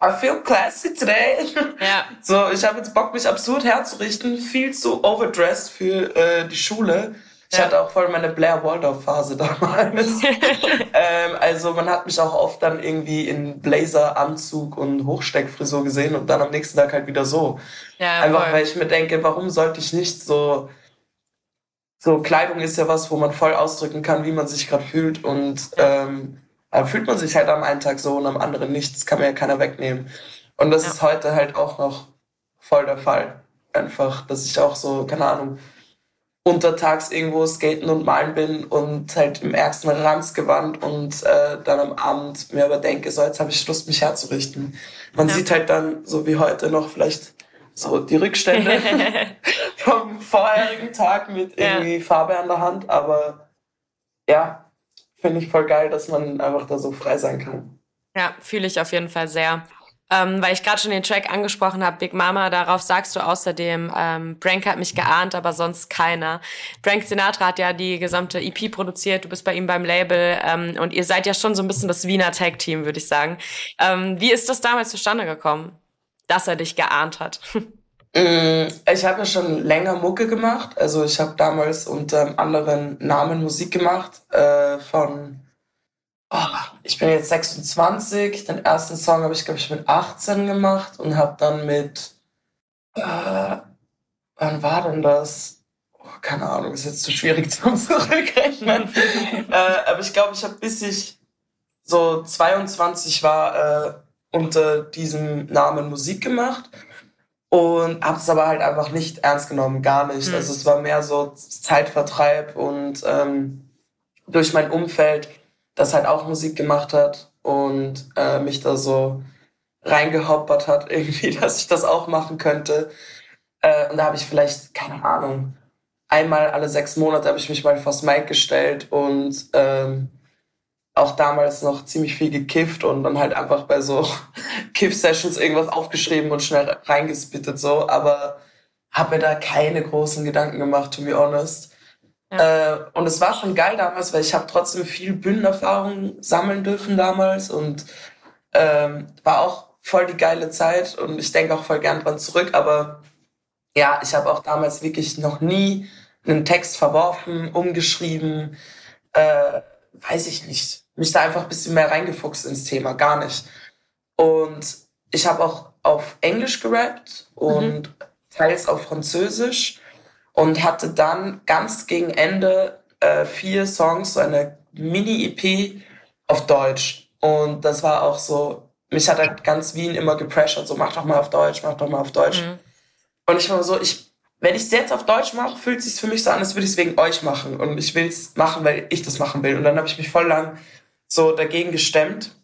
I feel classy today. Ja. So, ich habe jetzt Bock, mich absurd herzurichten, viel zu overdressed für äh, die Schule. Ich hatte auch voll meine Blair Waldorf Phase damals. ähm, also man hat mich auch oft dann irgendwie in Blazer, Anzug und Hochsteckfrisur gesehen und dann am nächsten Tag halt wieder so. Ja, Einfach voll. weil ich mir denke, warum sollte ich nicht so so Kleidung ist ja was, wo man voll ausdrücken kann, wie man sich gerade fühlt und ähm, fühlt man sich halt am einen Tag so und am anderen nicht. Das kann mir ja keiner wegnehmen. Und das ja. ist heute halt auch noch voll der Fall. Einfach, dass ich auch so, keine Ahnung, untertags irgendwo skaten und malen bin und halt im ärgsten Ranzgewand und äh, dann am Abend mir aber denke, so jetzt habe ich Lust, mich herzurichten. Man ja. sieht halt dann, so wie heute noch, vielleicht so die Rückstände vom vorherigen Tag mit irgendwie ja. Farbe an der Hand, aber ja, finde ich voll geil, dass man einfach da so frei sein kann. Ja, fühle ich auf jeden Fall sehr. Ähm, weil ich gerade schon den Track angesprochen habe, Big Mama, darauf sagst du außerdem, ähm, Brank hat mich geahnt, aber sonst keiner. Brank Sinatra hat ja die gesamte EP produziert, du bist bei ihm beim Label ähm, und ihr seid ja schon so ein bisschen das Wiener Tag-Team, würde ich sagen. Ähm, wie ist das damals zustande gekommen, dass er dich geahnt hat? Mm, ich habe ja schon länger Mucke gemacht. Also ich habe damals unter anderen Namen Musik gemacht äh, von oh, ich bin jetzt 26. Den ersten Song habe ich, glaube ich, mit 18 gemacht und habe dann mit, äh, wann war denn das? Oh, keine Ahnung, ist jetzt zu schwierig zum Zurückrechnen. äh, aber ich glaube, ich habe bis ich so 22 war, äh, unter diesem Namen Musik gemacht und habe es aber halt einfach nicht ernst genommen, gar nicht. Mhm. Also es war mehr so Zeitvertreib und ähm, durch mein Umfeld das halt auch Musik gemacht hat und äh, mich da so reingehoppert hat, irgendwie, dass ich das auch machen könnte. Äh, und da habe ich vielleicht, keine Ahnung, einmal alle sechs Monate habe ich mich mal vors Mic gestellt und ähm, auch damals noch ziemlich viel gekifft und dann halt einfach bei so Kiff-Sessions irgendwas aufgeschrieben und schnell reingespittet so, aber habe mir da keine großen Gedanken gemacht, to be honest. Ja. Äh, und es war schon geil damals, weil ich habe trotzdem viel Bühnenerfahrung sammeln dürfen damals und ähm, war auch voll die geile Zeit und ich denke auch voll gern dran zurück. Aber ja, ich habe auch damals wirklich noch nie einen Text verworfen, umgeschrieben, äh, weiß ich nicht. Mich da einfach ein bisschen mehr reingefuchst ins Thema, gar nicht. Und ich habe auch auf Englisch gerappt und mhm. teils auf Französisch und hatte dann ganz gegen Ende äh, vier Songs, so eine Mini-EP auf Deutsch. Und das war auch so, mich hat halt ganz Wien immer gepressured, so mach doch mal auf Deutsch, mach doch mal auf Deutsch. Mhm. Und ich war so, ich, wenn ich es jetzt auf Deutsch mache, fühlt es sich für mich so an, als würde ich es wegen euch machen. Und ich will es machen, weil ich das machen will. Und dann habe ich mich voll lang so dagegen gestemmt.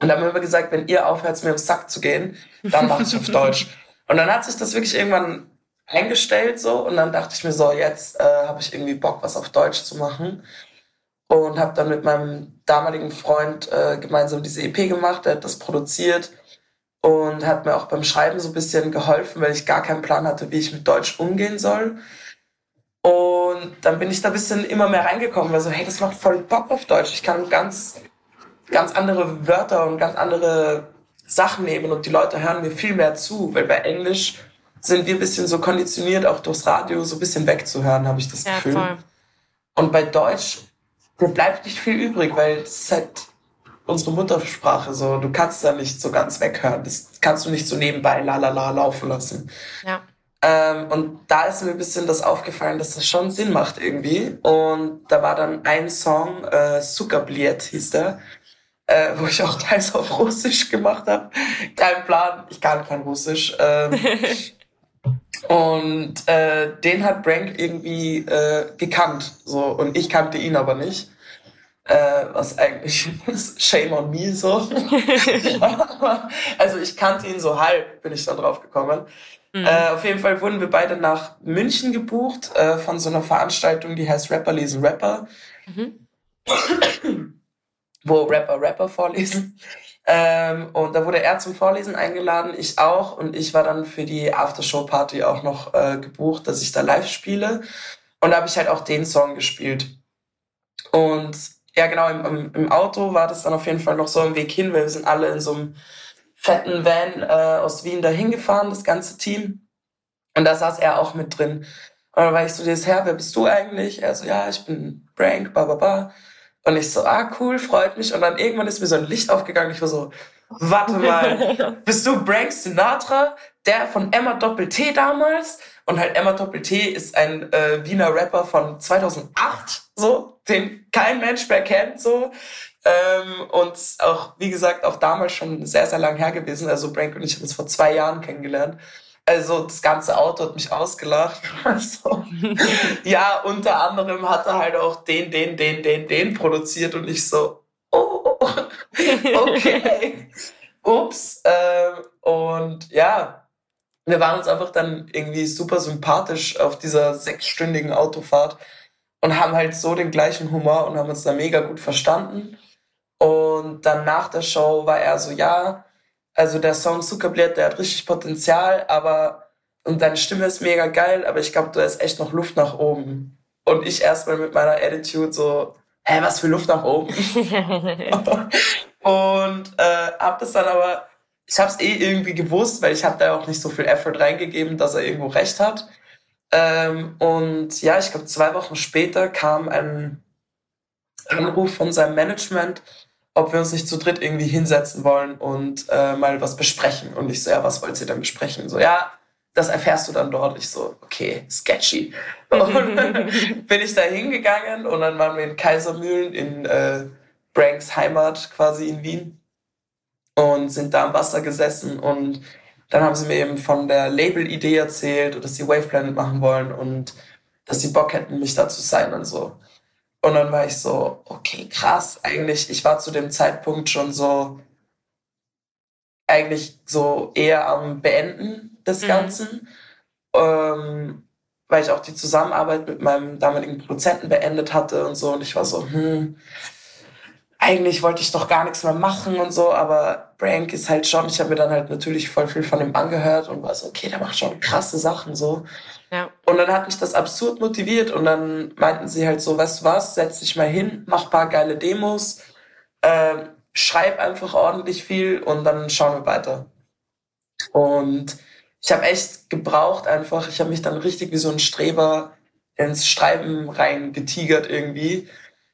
Und dann haben wir immer gesagt, wenn ihr aufhört, mir aufs Sack zu gehen, dann mache ich auf Deutsch. Und dann hat sich das wirklich irgendwann eingestellt so und dann dachte ich mir so, jetzt äh, habe ich irgendwie Bock, was auf Deutsch zu machen und habe dann mit meinem damaligen Freund äh, gemeinsam diese EP gemacht, der hat das produziert und hat mir auch beim Schreiben so ein bisschen geholfen, weil ich gar keinen Plan hatte, wie ich mit Deutsch umgehen soll. Und dann bin ich da ein bisschen immer mehr reingekommen, weil so, hey, das macht voll Bock auf Deutsch. Ich kann ganz, ganz andere Wörter und ganz andere Sachen nehmen und die Leute hören mir viel mehr zu, weil bei Englisch sind wir ein bisschen so konditioniert, auch durchs Radio so ein bisschen wegzuhören, habe ich das ja, Gefühl. Voll. Und bei Deutsch, da bleibt nicht viel übrig, weil es ist halt unsere Muttersprache so. Du kannst da nicht so ganz weghören. Das kannst du nicht so nebenbei la la la laufen lassen. Ja. Ähm, und da ist mir ein bisschen das aufgefallen, dass das schon Sinn macht irgendwie. Und da war dann ein Song, äh, Sukabliet hieß der, äh, wo ich auch teils auf Russisch gemacht habe. Kein Plan, ich kann kein Russisch. Ähm, Und äh, den hat Brank irgendwie äh, gekannt. So, und ich kannte ihn aber nicht. Äh, was eigentlich shame on me so. also ich kannte ihn so halb, bin ich dann drauf gekommen. Mhm. Äh, auf jeden Fall wurden wir beide nach München gebucht äh, von so einer Veranstaltung, die heißt Rapper lesen Rapper. Mhm. wo Rapper Rapper vorlesen. Ähm, und da wurde er zum Vorlesen eingeladen, ich auch. Und ich war dann für die Aftershow-Party auch noch äh, gebucht, dass ich da live spiele. Und da habe ich halt auch den Song gespielt. Und ja, genau, im, im, Auto war das dann auf jeden Fall noch so im Weg hin, weil wir sind alle in so einem fetten Van äh, aus Wien dahin gefahren, das ganze Team. Und da saß er auch mit drin. Und dann war ich so, das Herr, wer bist du eigentlich? Er so, ja, ich bin Brank, ba, ba, ba. Und ich so, ah, cool, freut mich. Und dann irgendwann ist mir so ein Licht aufgegangen. Ich war so, warte mal, bist du Brank Sinatra, der von Emma Doppel-T damals? Und halt Emma Doppel-T ist ein äh, Wiener Rapper von 2008, so, den kein Mensch mehr kennt, so. Ähm, und auch, wie gesagt, auch damals schon sehr, sehr lang her gewesen. Also Brank und ich haben uns vor zwei Jahren kennengelernt. Also das ganze Auto hat mich ausgelacht. Also, ja, unter anderem hat er halt auch den, den, den, den, den produziert und ich so, oh, okay, ups. Ähm, und ja, wir waren uns einfach dann irgendwie super sympathisch auf dieser sechsstündigen Autofahrt und haben halt so den gleichen Humor und haben uns da mega gut verstanden. Und dann nach der Show war er so, ja, also der Song Zuckerblätt, der hat richtig Potenzial, aber und deine Stimme ist mega geil, aber ich glaube, da ist echt noch Luft nach oben. Und ich erstmal mit meiner Attitude so, hä, was für Luft nach oben? und äh, hab das dann aber, ich habe es eh irgendwie gewusst, weil ich habe da auch nicht so viel Effort reingegeben, dass er irgendwo recht hat. Ähm, und ja, ich glaube, zwei Wochen später kam ein Anruf von seinem Management, ob wir uns nicht zu dritt irgendwie hinsetzen wollen und äh, mal was besprechen. Und ich so, ja, was wollt ihr denn besprechen? So, ja, das erfährst du dann dort. Ich so, okay, sketchy. Und bin ich da hingegangen und dann waren wir in Kaisermühlen in äh, Branks Heimat quasi in Wien und sind da am Wasser gesessen und dann haben sie mir eben von der Label-Idee erzählt und dass sie Wave Planet machen wollen und dass sie Bock hätten, mich da zu sein und so. Und dann war ich so, okay, krass, eigentlich, ich war zu dem Zeitpunkt schon so, eigentlich so eher am Beenden des mhm. Ganzen, ähm, weil ich auch die Zusammenarbeit mit meinem damaligen Produzenten beendet hatte und so. Und ich war so, hm, eigentlich wollte ich doch gar nichts mehr machen und so, aber Brank ist halt schon, ich habe mir dann halt natürlich voll viel von ihm angehört und war so, okay, der macht schon krasse Sachen so. Ja. Und dann hat mich das absurd motiviert und dann meinten sie halt so, weißt du was, setz dich mal hin, mach paar geile Demos, äh, schreib einfach ordentlich viel und dann schauen wir weiter. Und ich habe echt gebraucht einfach, ich habe mich dann richtig wie so ein Streber ins Schreiben reingetigert irgendwie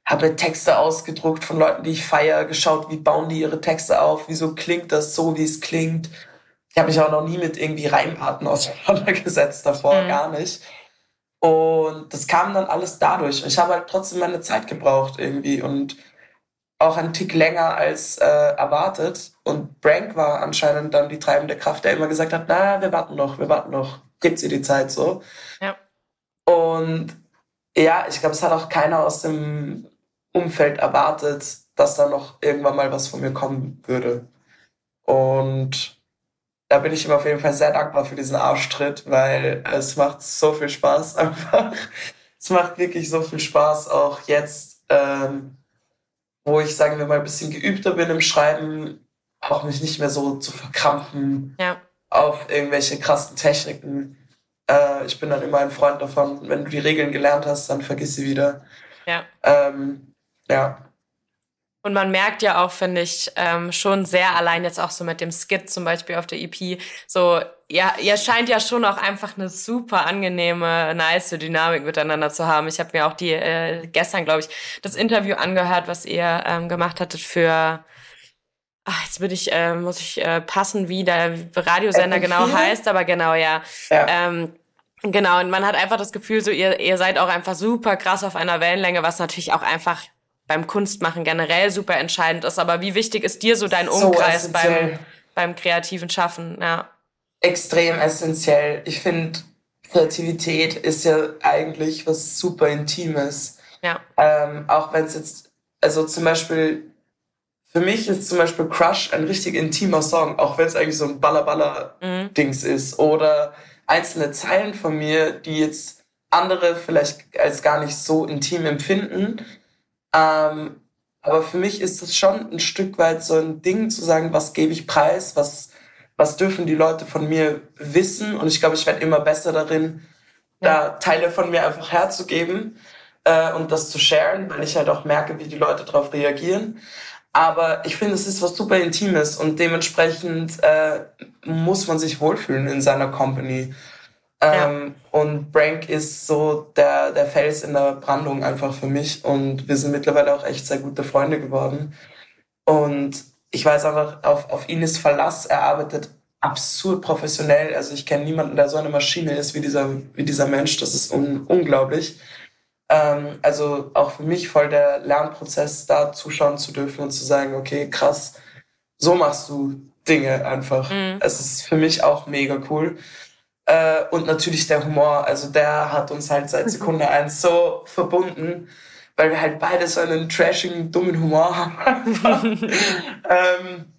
habe Texte ausgedruckt von Leuten, die ich feiere, geschaut, wie bauen die ihre Texte auf, wieso klingt das so, wie es klingt. Ich habe mich auch noch nie mit irgendwie Reimarten auseinandergesetzt davor, mhm. gar nicht. Und das kam dann alles dadurch. Ich habe halt trotzdem meine Zeit gebraucht irgendwie und auch einen Tick länger als äh, erwartet. Und Brank war anscheinend dann die treibende Kraft, der immer gesagt hat, na, wir warten noch, wir warten noch, gibt sie die Zeit so. Ja. Und ja, ich glaube, es hat auch keiner aus dem Umfeld erwartet, dass da noch irgendwann mal was von mir kommen würde. Und da bin ich ihm auf jeden Fall sehr dankbar für diesen Arschtritt, weil es macht so viel Spaß einfach. Es macht wirklich so viel Spaß, auch jetzt, ähm, wo ich, sagen wir mal, ein bisschen geübter bin im Schreiben, auch mich nicht mehr so zu verkrampfen ja. auf irgendwelche krassen Techniken. Äh, ich bin dann immer ein Freund davon, wenn du die Regeln gelernt hast, dann vergiss sie wieder. Ja. Ähm, ja. Und man merkt ja auch, finde ich, ähm, schon sehr allein jetzt auch so mit dem Skit zum Beispiel auf der EP, so, ja, ihr scheint ja schon auch einfach eine super angenehme, nice Dynamik miteinander zu haben. Ich habe mir auch die äh, gestern, glaube ich, das Interview angehört, was ihr ähm, gemacht hattet für Ach, jetzt bin ich, äh, muss ich äh, passen, wie der Radiosender genau heißt, aber genau, ja. ja. Ähm, genau, und man hat einfach das Gefühl, so ihr, ihr seid auch einfach super krass auf einer Wellenlänge, was natürlich auch einfach beim Kunstmachen generell super entscheidend ist. Aber wie wichtig ist dir so dein Umkreis so beim, beim kreativen Schaffen? Ja. Extrem essentiell. Ich finde, Kreativität ist ja eigentlich was super Intimes. Ja. Ähm, auch wenn es jetzt, also zum Beispiel, für mich ist zum Beispiel Crush ein richtig intimer Song, auch wenn es eigentlich so ein Baller-Baller-Dings mhm. ist. Oder einzelne Zeilen von mir, die jetzt andere vielleicht als gar nicht so intim empfinden, ähm, aber für mich ist es schon ein Stück weit so ein Ding zu sagen, was gebe ich preis, was, was dürfen die Leute von mir wissen. Und ich glaube, ich werde immer besser darin, ja. da Teile von mir einfach herzugeben äh, und das zu sharen, weil ich halt auch merke, wie die Leute darauf reagieren. Aber ich finde, es ist was super Intimes und dementsprechend äh, muss man sich wohlfühlen in seiner Company. Ähm, ja. Und Brank ist so der, der Fels in der Brandung einfach für mich. Und wir sind mittlerweile auch echt sehr gute Freunde geworden. Und ich weiß einfach, auf, auf ihn ist Verlass. Er arbeitet absurd professionell. Also ich kenne niemanden, der so eine Maschine ist wie dieser, wie dieser Mensch. Das ist un, unglaublich. Ähm, also auch für mich voll der Lernprozess, da zuschauen zu dürfen und zu sagen, okay, krass, so machst du Dinge einfach. Mhm. Es ist für mich auch mega cool. Äh, und natürlich der Humor. Also der hat uns halt seit Sekunde eins so verbunden, weil wir halt beide so einen trashigen, dummen Humor haben. ähm,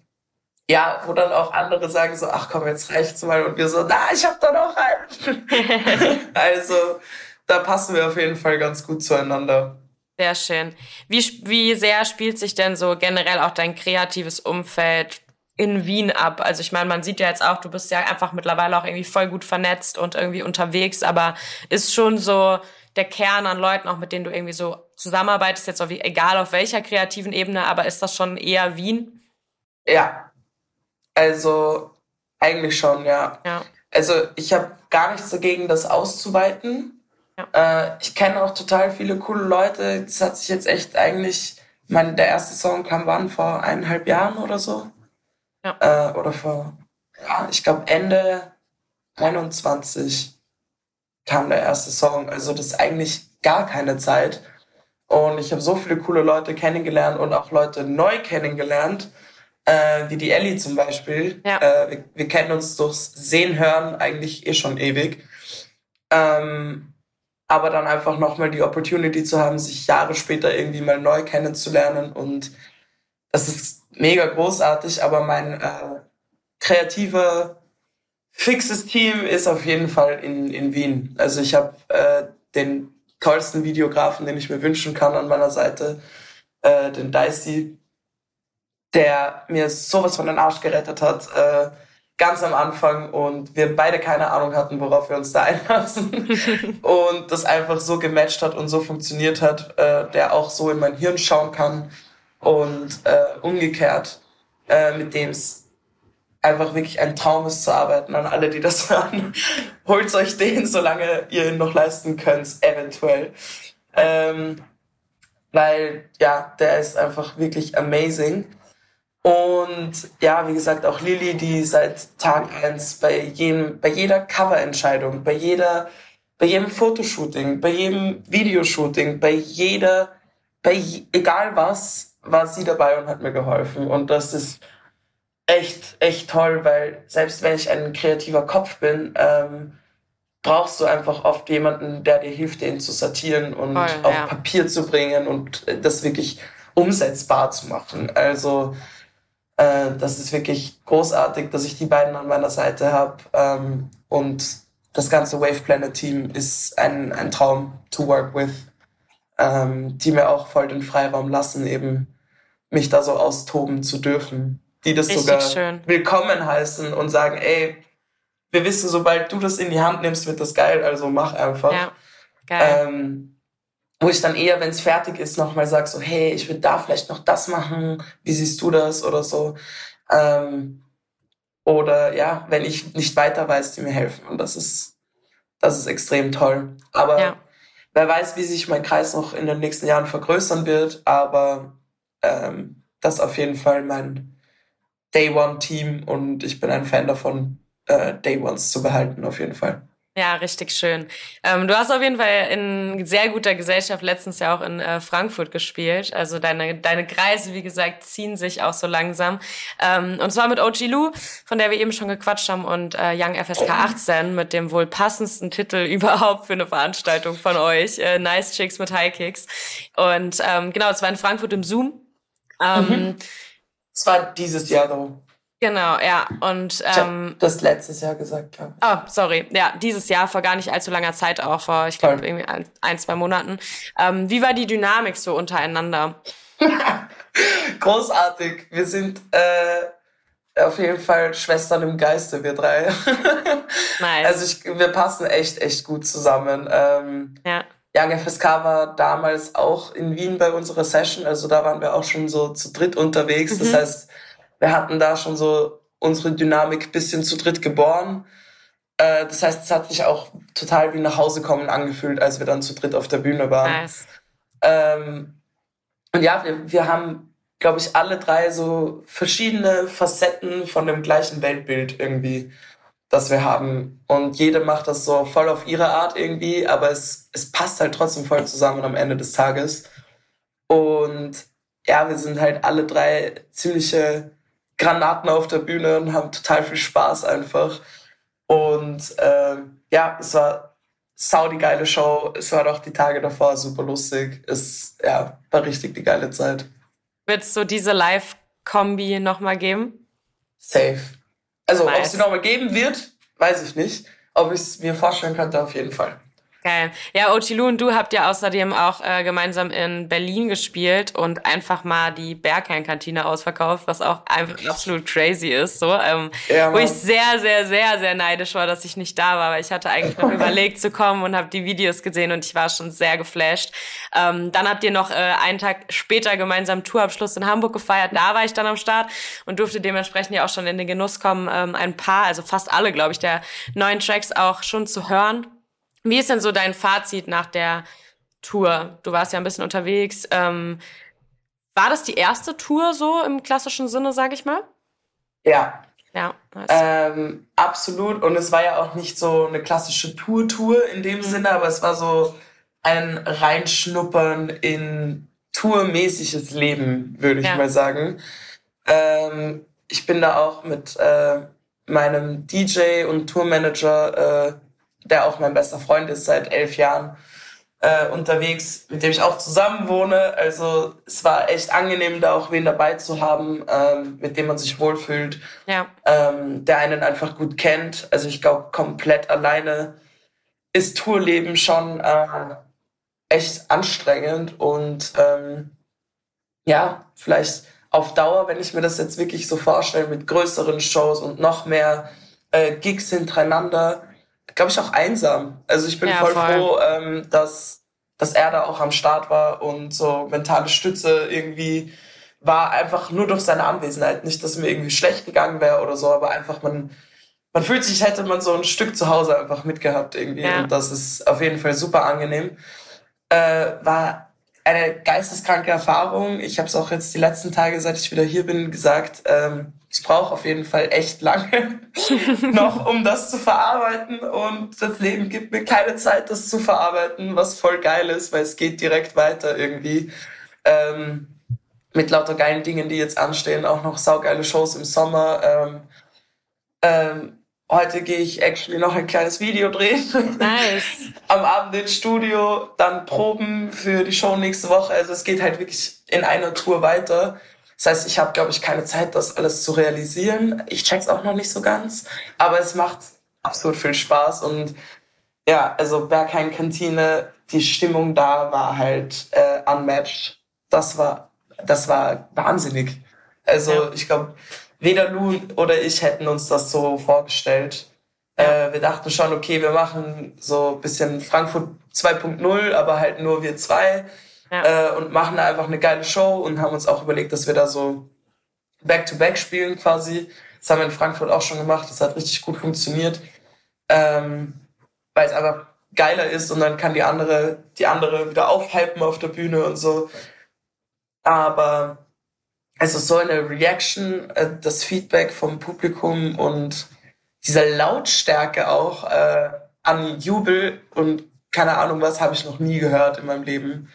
ja, wo dann auch andere sagen so, ach komm, jetzt reicht's mal. Und wir so, na, ich hab da noch einen. also da passen wir auf jeden Fall ganz gut zueinander. Sehr schön. Wie, wie sehr spielt sich denn so generell auch dein kreatives Umfeld in Wien ab? Also ich meine, man sieht ja jetzt auch, du bist ja einfach mittlerweile auch irgendwie voll gut vernetzt und irgendwie unterwegs, aber ist schon so der Kern an Leuten, auch mit denen du irgendwie so zusammenarbeitest, jetzt wie, egal auf welcher kreativen Ebene, aber ist das schon eher Wien? Ja, also eigentlich schon, ja. ja. Also ich habe gar nichts dagegen, das auszuweiten. Ja. Äh, ich kenne auch total viele coole Leute. Das hat sich jetzt echt eigentlich, mein, der erste Song kam wann? Vor eineinhalb Jahren oder so? Ja. Äh, oder vor, ja, ich glaube Ende 21 kam der erste Song. Also das ist eigentlich gar keine Zeit. Und ich habe so viele coole Leute kennengelernt und auch Leute neu kennengelernt, äh, wie die Ellie zum Beispiel. Ja. Äh, wir, wir, kennen uns durchs Sehen, Hören eigentlich eh schon ewig. Ähm, aber dann einfach nochmal die Opportunity zu haben, sich Jahre später irgendwie mal neu kennenzulernen und das ist mega großartig, aber mein äh, kreativer, fixes Team ist auf jeden Fall in, in Wien. Also ich habe äh, den tollsten Videografen, den ich mir wünschen kann an meiner Seite, äh, den Dicey, der mir sowas von den Arsch gerettet hat. Äh, ganz am Anfang und wir beide keine Ahnung hatten, worauf wir uns da einlassen. und das einfach so gematcht hat und so funktioniert hat, äh, der auch so in mein Hirn schauen kann und äh, umgekehrt, äh, mit dem es einfach wirklich ein Traum ist zu arbeiten. An alle, die das hören, holt euch den, solange ihr ihn noch leisten könnt, eventuell. Ähm, weil, ja, der ist einfach wirklich amazing. Und ja, wie gesagt, auch Lilly, die seit Tag eins bei jedem, bei jeder Coverentscheidung, bei jeder, bei jedem Fotoshooting, bei jedem Videoshooting, bei jeder, bei egal was, war sie dabei und hat mir geholfen. Und das ist echt, echt toll, weil selbst wenn ich ein kreativer Kopf bin, ähm, brauchst du einfach oft jemanden, der dir hilft, den zu sortieren und Voll, auf ja. Papier zu bringen und das wirklich umsetzbar zu machen. Also äh, das ist wirklich großartig, dass ich die beiden an meiner Seite habe. Ähm, und das ganze Wave Planet Team ist ein, ein Traum to work with, ähm, die mir auch voll den Freiraum lassen, eben mich da so austoben zu dürfen. Die das Richtig sogar schön. willkommen heißen und sagen, ey, wir wissen, sobald du das in die Hand nimmst, wird das geil, also mach einfach. Ja, geil. Ähm, wo ich dann eher, wenn es fertig ist, nochmal sage, so, hey, ich würde da vielleicht noch das machen, wie siehst du das oder so. Ähm, oder ja, wenn ich nicht weiter weiß, die mir helfen. Und das ist, das ist extrem toll. Aber ja. wer weiß, wie sich mein Kreis noch in den nächsten Jahren vergrößern wird. Aber ähm, das ist auf jeden Fall mein Day One Team und ich bin ein Fan davon, äh, Day Ones zu behalten, auf jeden Fall. Ja, richtig schön. Ähm, du hast auf jeden Fall in sehr guter Gesellschaft letztens ja auch in äh, Frankfurt gespielt. Also deine, deine Kreise, wie gesagt, ziehen sich auch so langsam. Ähm, und zwar mit OG Lou, von der wir eben schon gequatscht haben, und äh, Young FSK 18 mit dem wohl passendsten Titel überhaupt für eine Veranstaltung von euch. Äh, nice Chicks mit High Kicks. Und ähm, genau, es war in Frankfurt im Zoom. Ähm, mhm. Es war dieses Jahr so. Genau, ja. Und ähm, das letztes Jahr gesagt, ich. Oh, sorry. Ja, dieses Jahr vor gar nicht allzu langer Zeit auch, vor, ich glaube, irgendwie ein, ein, zwei Monaten. Ähm, wie war die Dynamik so untereinander? Großartig. Wir sind äh, auf jeden Fall Schwestern im Geiste, wir drei. nice. Also ich, wir passen echt, echt gut zusammen. Ähm, ja. Young FSK war damals auch in Wien bei unserer Session, also da waren wir auch schon so zu dritt unterwegs. Mhm. Das heißt, wir hatten da schon so unsere Dynamik bisschen zu dritt geboren. Äh, das heißt, es hat sich auch total wie nach Hause kommen angefühlt, als wir dann zu dritt auf der Bühne waren. Nice. Ähm, und ja, wir, wir haben, glaube ich, alle drei so verschiedene Facetten von dem gleichen Weltbild irgendwie, das wir haben. Und jede macht das so voll auf ihre Art irgendwie, aber es, es passt halt trotzdem voll zusammen am Ende des Tages. Und ja, wir sind halt alle drei ziemliche Granaten auf der Bühne und haben total viel Spaß einfach. Und äh, ja, es war sau die geile Show. Es war doch die Tage davor super lustig. Es ja, war richtig die geile Zeit. Wird es so diese Live-Kombi nochmal geben? Safe. Also, ob es sie nochmal geben wird, weiß ich nicht. Ob ich es mir vorstellen könnte, auf jeden Fall. Geil. Ja, Ochilu und du habt ja außerdem auch äh, gemeinsam in Berlin gespielt und einfach mal die Berghain-Kantine ausverkauft, was auch einfach absolut crazy ist. So, ähm, ja, wo ich sehr, sehr, sehr, sehr neidisch war, dass ich nicht da war, weil ich hatte eigentlich noch überlegt zu kommen und habe die Videos gesehen und ich war schon sehr geflasht. Ähm, dann habt ihr noch äh, einen Tag später gemeinsam Tourabschluss in Hamburg gefeiert. Da war ich dann am Start und durfte dementsprechend ja auch schon in den Genuss kommen, ähm, ein paar, also fast alle, glaube ich, der neuen Tracks auch schon zu hören. Wie ist denn so dein Fazit nach der Tour? Du warst ja ein bisschen unterwegs. Ähm, war das die erste Tour so im klassischen Sinne, sage ich mal? Ja. Ja. Ähm, absolut. Und es war ja auch nicht so eine klassische Tour-Tour in dem mhm. Sinne, aber es war so ein Reinschnuppern in tourmäßiges Leben, würde ich ja. mal sagen. Ähm, ich bin da auch mit äh, meinem DJ und Tourmanager äh, der auch mein bester Freund ist seit elf Jahren, äh, unterwegs, mit dem ich auch zusammen wohne. Also es war echt angenehm, da auch wen dabei zu haben, ähm, mit dem man sich wohlfühlt, ja. ähm, der einen einfach gut kennt. Also ich glaube, komplett alleine ist Tourleben schon äh, echt anstrengend und ähm, ja, vielleicht auf Dauer, wenn ich mir das jetzt wirklich so vorstelle, mit größeren Shows und noch mehr äh, Gigs hintereinander, glaube ich, auch einsam. Also ich bin ja, voll, voll, froh, ähm, dass, dass er da auch am Start war und so mentale Stütze irgendwie war einfach nur durch seine Anwesenheit. Nicht, dass mir irgendwie schlecht gegangen wäre oder so, aber einfach man, man fühlt sich, hätte man so ein Stück zu Hause einfach mitgehabt irgendwie. Ja. Und das ist auf jeden Fall super angenehm. Äh, war eine geisteskranke Erfahrung. Ich habe es auch jetzt die letzten Tage, seit ich wieder hier bin, gesagt. Ähm, ich brauche auf jeden Fall echt lange noch, um das zu verarbeiten. Und das Leben gibt mir keine Zeit, das zu verarbeiten, was voll geil ist, weil es geht direkt weiter irgendwie. Ähm, mit lauter geilen Dingen, die jetzt anstehen, auch noch saugeile Shows im Sommer. Ähm, ähm, heute gehe ich actually noch ein kleines Video drehen. Nice. Am Abend ins Studio, dann Proben für die Show nächste Woche. Also es geht halt wirklich in einer Tour weiter. Das heißt, ich habe, glaube ich, keine Zeit, das alles zu realisieren. Ich check's auch noch nicht so ganz, aber es macht absolut viel Spaß und ja, also Berghain Kantine, die Stimmung da war halt äh, unmatched. Das war, das war wahnsinnig. Also ja. ich glaube, weder Lu oder ich hätten uns das so vorgestellt. Ja. Äh, wir dachten schon, okay, wir machen so ein bisschen Frankfurt 2.0, aber halt nur wir zwei ja. äh, und machen einfach eine geile Show und haben uns auch überlegt, dass wir da so Back-to-Back -back spielen quasi. Das haben wir in Frankfurt auch schon gemacht. Das hat richtig gut funktioniert, ähm, weil es einfach geiler ist und dann kann die andere, die andere wieder aufhypen auf der Bühne und so. Aber also so eine Reaction, äh, das Feedback vom Publikum und diese Lautstärke auch äh, an Jubel und keine Ahnung was habe ich noch nie gehört in meinem Leben.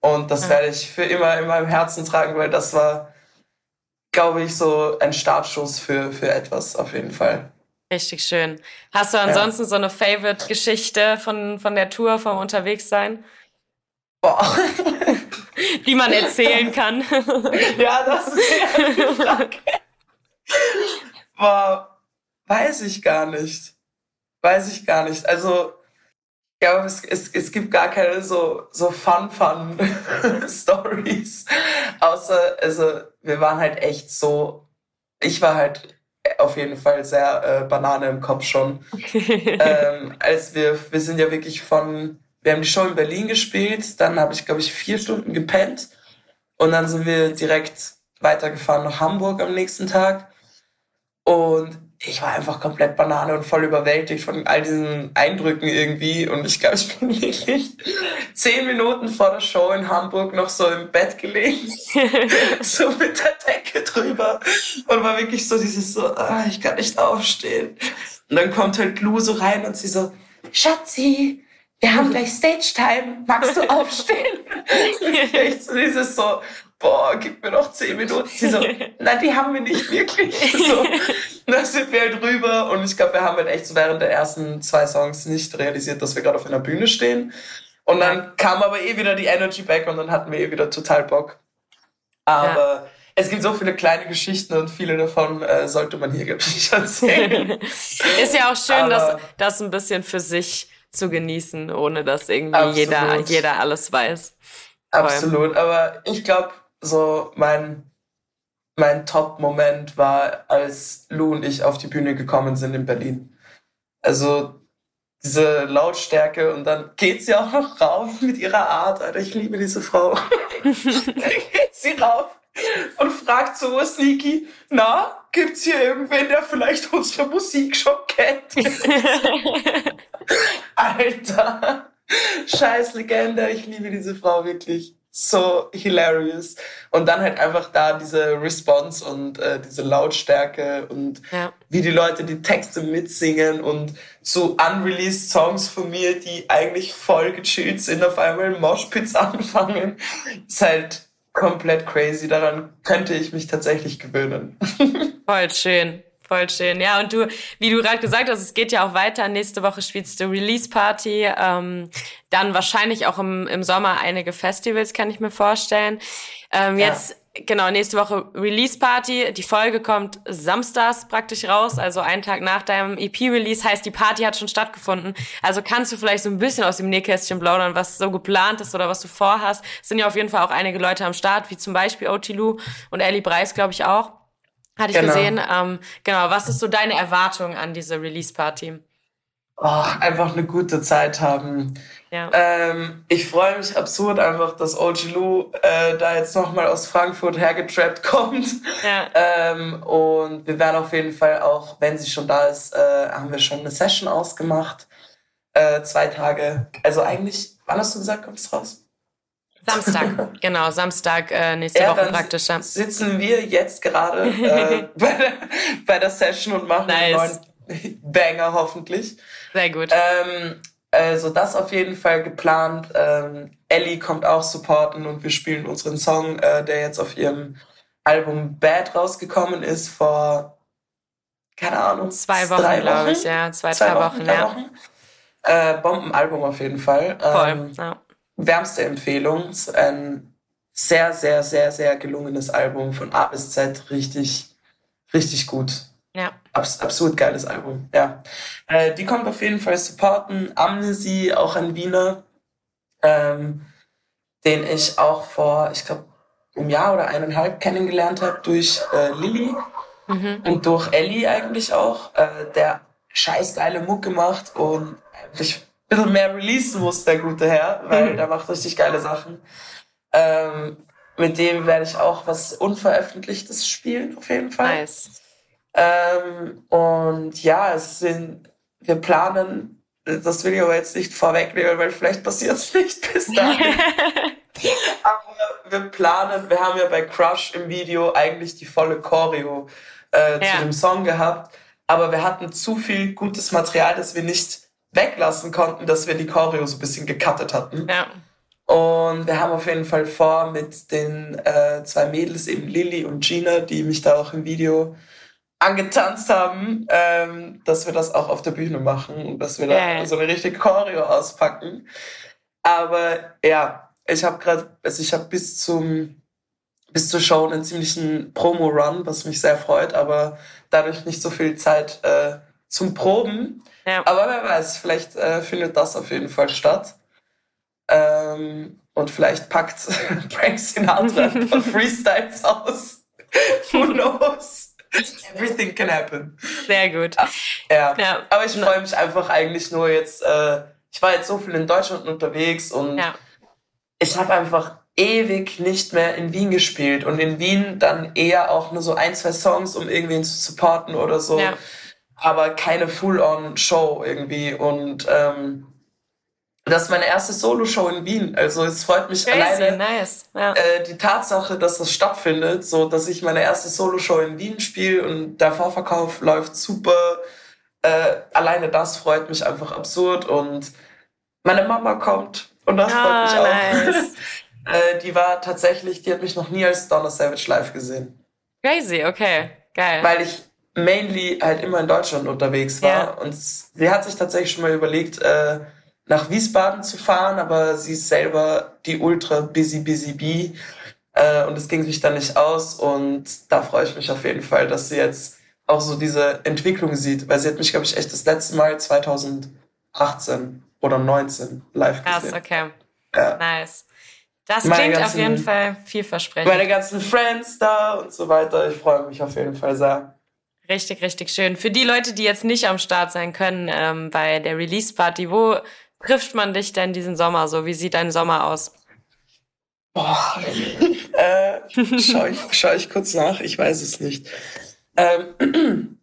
Und das werde ich für immer in meinem Herzen tragen, weil das war, glaube ich, so ein Startschuss für, für etwas auf jeden Fall. Richtig schön. Hast du ansonsten ja. so eine Favorite-Geschichte von, von der Tour, vom Unterwegssein? Boah. Die man erzählen kann. ja, das ist die Frage. Boah, weiß ich gar nicht. Weiß ich gar nicht. Also, ja, es, es, es gibt gar keine so, so Fun-Fun-Stories. Außer, also, wir waren halt echt so, ich war halt auf jeden Fall sehr äh, Banane im Kopf schon. ähm, als wir, wir sind ja wirklich von, wir haben die Show in Berlin gespielt, dann habe ich, glaube ich, vier Stunden gepennt und dann sind wir direkt weitergefahren nach Hamburg am nächsten Tag. Und ich war einfach komplett Banane und voll überwältigt von all diesen Eindrücken irgendwie. Und ich glaube, ich bin wirklich zehn Minuten vor der Show in Hamburg noch so im Bett gelegen, so mit der Decke drüber. Und war wirklich so dieses so, ah, ich kann nicht aufstehen. Und dann kommt halt Lu so rein und sie so, Schatzi, wir haben gleich Stage-Time, magst du aufstehen? Echt so dieses so, boah, gib mir noch zehn Minuten. Sie so, nein, die haben wir nicht wirklich. So, da sind wir halt rüber und ich glaube, wir haben halt echt so während der ersten zwei Songs nicht realisiert, dass wir gerade auf einer Bühne stehen. Und dann kam aber eh wieder die Energy back und dann hatten wir eh wieder total Bock. Aber ja. es gibt so viele kleine Geschichten und viele davon äh, sollte man hier, glaube ich, nicht erzählen. Ist ja auch schön, aber das, das ein bisschen für sich zu genießen, ohne dass irgendwie jeder, jeder alles weiß. Absolut, aber ich glaube, so mein, mein Top-Moment war, als Lou und ich auf die Bühne gekommen sind in Berlin. Also diese Lautstärke und dann geht sie auch noch rauf mit ihrer Art. Alter, ich liebe diese Frau. dann geht sie rauf und fragt so sneaky, na, gibt's hier irgendwen, der vielleicht unsere Musik schon kennt? Alter, scheiß Legende, ich liebe diese Frau wirklich so hilarious. Und dann halt einfach da diese Response und äh, diese Lautstärke und ja. wie die Leute die Texte mitsingen und so unreleased Songs von mir, die eigentlich voll gechillt sind, auf einmal Moshpits anfangen. Ist halt komplett crazy. Daran könnte ich mich tatsächlich gewöhnen. Voll schön. Voll schön. Ja, und du, wie du gerade gesagt hast, es geht ja auch weiter. Nächste Woche spielst du Release Party. Ähm, dann wahrscheinlich auch im, im Sommer einige Festivals, kann ich mir vorstellen. Ähm, ja. Jetzt, genau, nächste Woche Release Party. Die Folge kommt samstags praktisch raus, also einen Tag nach deinem EP-Release. Heißt, die Party hat schon stattgefunden. Also kannst du vielleicht so ein bisschen aus dem Nähkästchen plaudern, was so geplant ist oder was du vorhast. Es sind ja auf jeden Fall auch einige Leute am Start, wie zum Beispiel Otilu und Ellie Breis, glaube ich auch. Hatte ich genau. gesehen. Ähm, genau, was ist so deine Erwartung an diese Release-Party? Oh, einfach eine gute Zeit haben. Ja. Ähm, ich freue mich absurd einfach, dass OG Lou äh, da jetzt nochmal aus Frankfurt hergetrappt kommt. Ja. Ähm, und wir werden auf jeden Fall auch, wenn sie schon da ist, äh, haben wir schon eine Session ausgemacht. Äh, zwei Tage. Also eigentlich, wann hast du gesagt, kommt es raus? Samstag, genau, Samstag äh, nächste ja, Woche praktisch. Ja. Sitzen wir jetzt gerade äh, bei, der, bei, der, Session und machen nice. einen neuen Banger hoffentlich. Sehr gut. Ähm, also das auf jeden Fall geplant. Ähm, Ellie kommt auch supporten und wir spielen unseren Song, äh, der jetzt auf ihrem Album Bad rausgekommen ist vor keine Ahnung zwei Wochen, glaube ich, ja, zwei, zwei drei Wochen, Wochen ja. Wochen. Äh, Bombenalbum auf jeden Fall. Voll, ähm, ja wärmste Empfehlung. Ein sehr, sehr, sehr, sehr gelungenes Album von A bis Z. Richtig, richtig gut. Ja. Abs absurd geiles Album, ja. Äh, die kommt auf jeden Fall supporten. Amnesie, auch ein Wiener, ähm, den ich auch vor, ich glaube, einem Jahr oder eineinhalb kennengelernt habe durch äh, Lilly mhm. und durch Ellie eigentlich auch, äh, der scheiß geile Mucke macht und eigentlich bisschen mehr releasen muss, der gute Herr, weil mhm. der macht richtig geile Sachen. Ähm, mit dem werde ich auch was Unveröffentlichtes spielen, auf jeden Fall. Nice. Ähm, und ja, es sind, wir planen, das will ich aber jetzt nicht vorwegnehmen, weil vielleicht passiert es nicht bis dahin. aber wir planen, wir haben ja bei Crush im Video eigentlich die volle Choreo äh, ja. zu dem Song gehabt, aber wir hatten zu viel gutes Material, das wir nicht weglassen konnten, dass wir die Choreo so ein bisschen gecuttet hatten. Ja. Und wir haben auf jeden Fall vor, mit den äh, zwei Mädels, eben Lilly und Gina, die mich da auch im Video angetanzt haben, ähm, dass wir das auch auf der Bühne machen und dass wir yeah. da so eine richtige Choreo auspacken. Aber ja, ich habe gerade, also ich habe bis zum bis zur Show einen ziemlichen Promo-Run, was mich sehr freut, aber dadurch nicht so viel Zeit äh, zum Proben. Ja. Aber wer weiß, vielleicht äh, findet das auf jeden Fall statt. Ähm, und vielleicht packt Frank Sinatra von Freestyles aus. Who knows? Everything can happen. Sehr gut. Ja, ja. aber ich freue mich einfach eigentlich nur jetzt. Äh, ich war jetzt so viel in Deutschland unterwegs und ja. ich habe einfach ewig nicht mehr in Wien gespielt und in Wien dann eher auch nur so ein, zwei Songs, um irgendwen zu supporten oder so. Ja aber keine Full-on-Show irgendwie. Und ähm, das ist meine erste Solo-Show in Wien. Also es freut mich Crazy, alleine nice. ja. äh, die Tatsache, dass das stattfindet, so dass ich meine erste Solo-Show in Wien spiele und der Vorverkauf läuft super. Äh, alleine das freut mich einfach absurd und Meine Mama kommt und das freut Ah, mich auch. nice. äh, die war tatsächlich, die hat mich noch nie als Donna Savage live gesehen. Crazy, okay. Geil. weil ich mainly halt immer in Deutschland unterwegs war. Ja. Und sie hat sich tatsächlich schon mal überlegt, äh, nach Wiesbaden zu fahren, aber sie ist selber die ultra busy, busy bee. Äh, und es ging sich dann nicht aus. Und da freue ich mich auf jeden Fall, dass sie jetzt auch so diese Entwicklung sieht. Weil sie hat mich, glaube ich, echt das letzte Mal 2018 oder 19 live Krass, gesehen. okay. Ja. Nice. Das Meine klingt auf ganzen- jeden Fall vielversprechend. Meine ganzen Friends da und so weiter. Ich freue mich auf jeden Fall sehr. Richtig, richtig schön. Für die Leute, die jetzt nicht am Start sein können ähm, bei der Release-Party, wo trifft man dich denn diesen Sommer so? Wie sieht dein Sommer aus? Boah, äh, schau, ich, schau ich kurz nach, ich weiß es nicht. Ähm,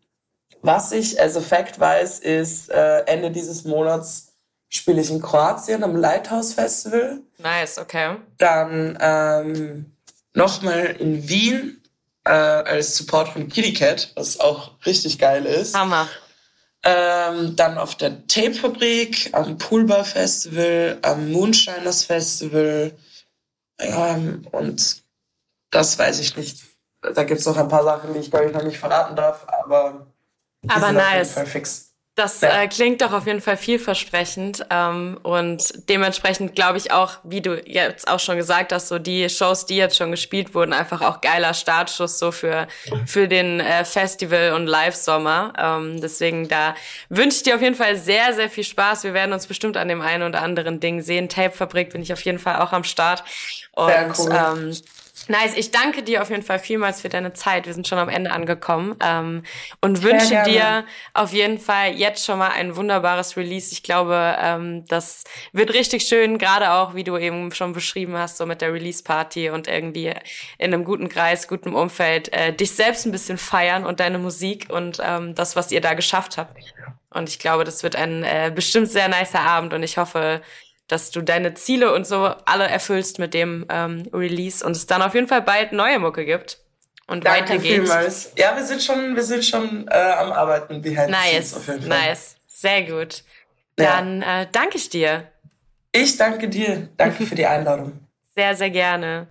was ich als Effekt weiß, ist, äh, Ende dieses Monats spiele ich in Kroatien am Lighthouse Festival. Nice, okay. Dann ähm, nochmal in Wien äh, als Support von Kitty Cat, was auch richtig geil ist. Hammer. Ähm, dann auf der Tape-Fabrik, am Poolbar Festival, am Moonshiners Festival. Ähm, und das weiß ich nicht. Da gibt's noch ein paar Sachen, die ich glaube ich noch nicht verraten darf, aber Aber sind auf jeden nice. Fall fix. Das äh, klingt doch auf jeden Fall vielversprechend ähm, und dementsprechend glaube ich auch, wie du jetzt auch schon gesagt hast, so die Shows, die jetzt schon gespielt wurden, einfach auch geiler Startschuss so für für den äh, Festival und Live-Sommer. Ähm, deswegen da wünsche ich dir auf jeden Fall sehr sehr viel Spaß. Wir werden uns bestimmt an dem einen oder anderen Ding sehen. Tape-Fabrik bin ich auf jeden Fall auch am Start und Sehr cool. ähm, Nice, ich danke dir auf jeden Fall vielmals für deine Zeit. Wir sind schon am Ende angekommen ähm, und Sehr wünsche gerne. dir auf jeden Fall jetzt schon mal ein wunderbares Release. Ich glaube, ähm, das wird richtig schön, gerade auch, wie du eben schon beschrieben hast, so mit der Release-Party und irgendwie in einem guten Kreis, gutem Umfeld, äh, dich selbst ein bisschen feiern und deine Musik und ähm, das, was ihr da geschafft habt. Und ich glaube, das wird ein äh, bestimmt sehr nicer Abend und ich hoffe, dass du deine Ziele und so alle erfüllst mit dem ähm, Release und es dann auf jeden Fall bald neue Mucke gibt und Danke weitergeht. vielmals. Ja, wir sind schon, wir sind schon äh, am Arbeiten behind the scenes Nice, auf jeden Fall. nice, sehr gut. Ja. Dann äh, danke ich dir Ich danke dir. Danke für die Einladung. sehr, sehr gerne.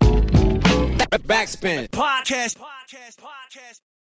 Backspin. Podcast. Podcast. Podcast.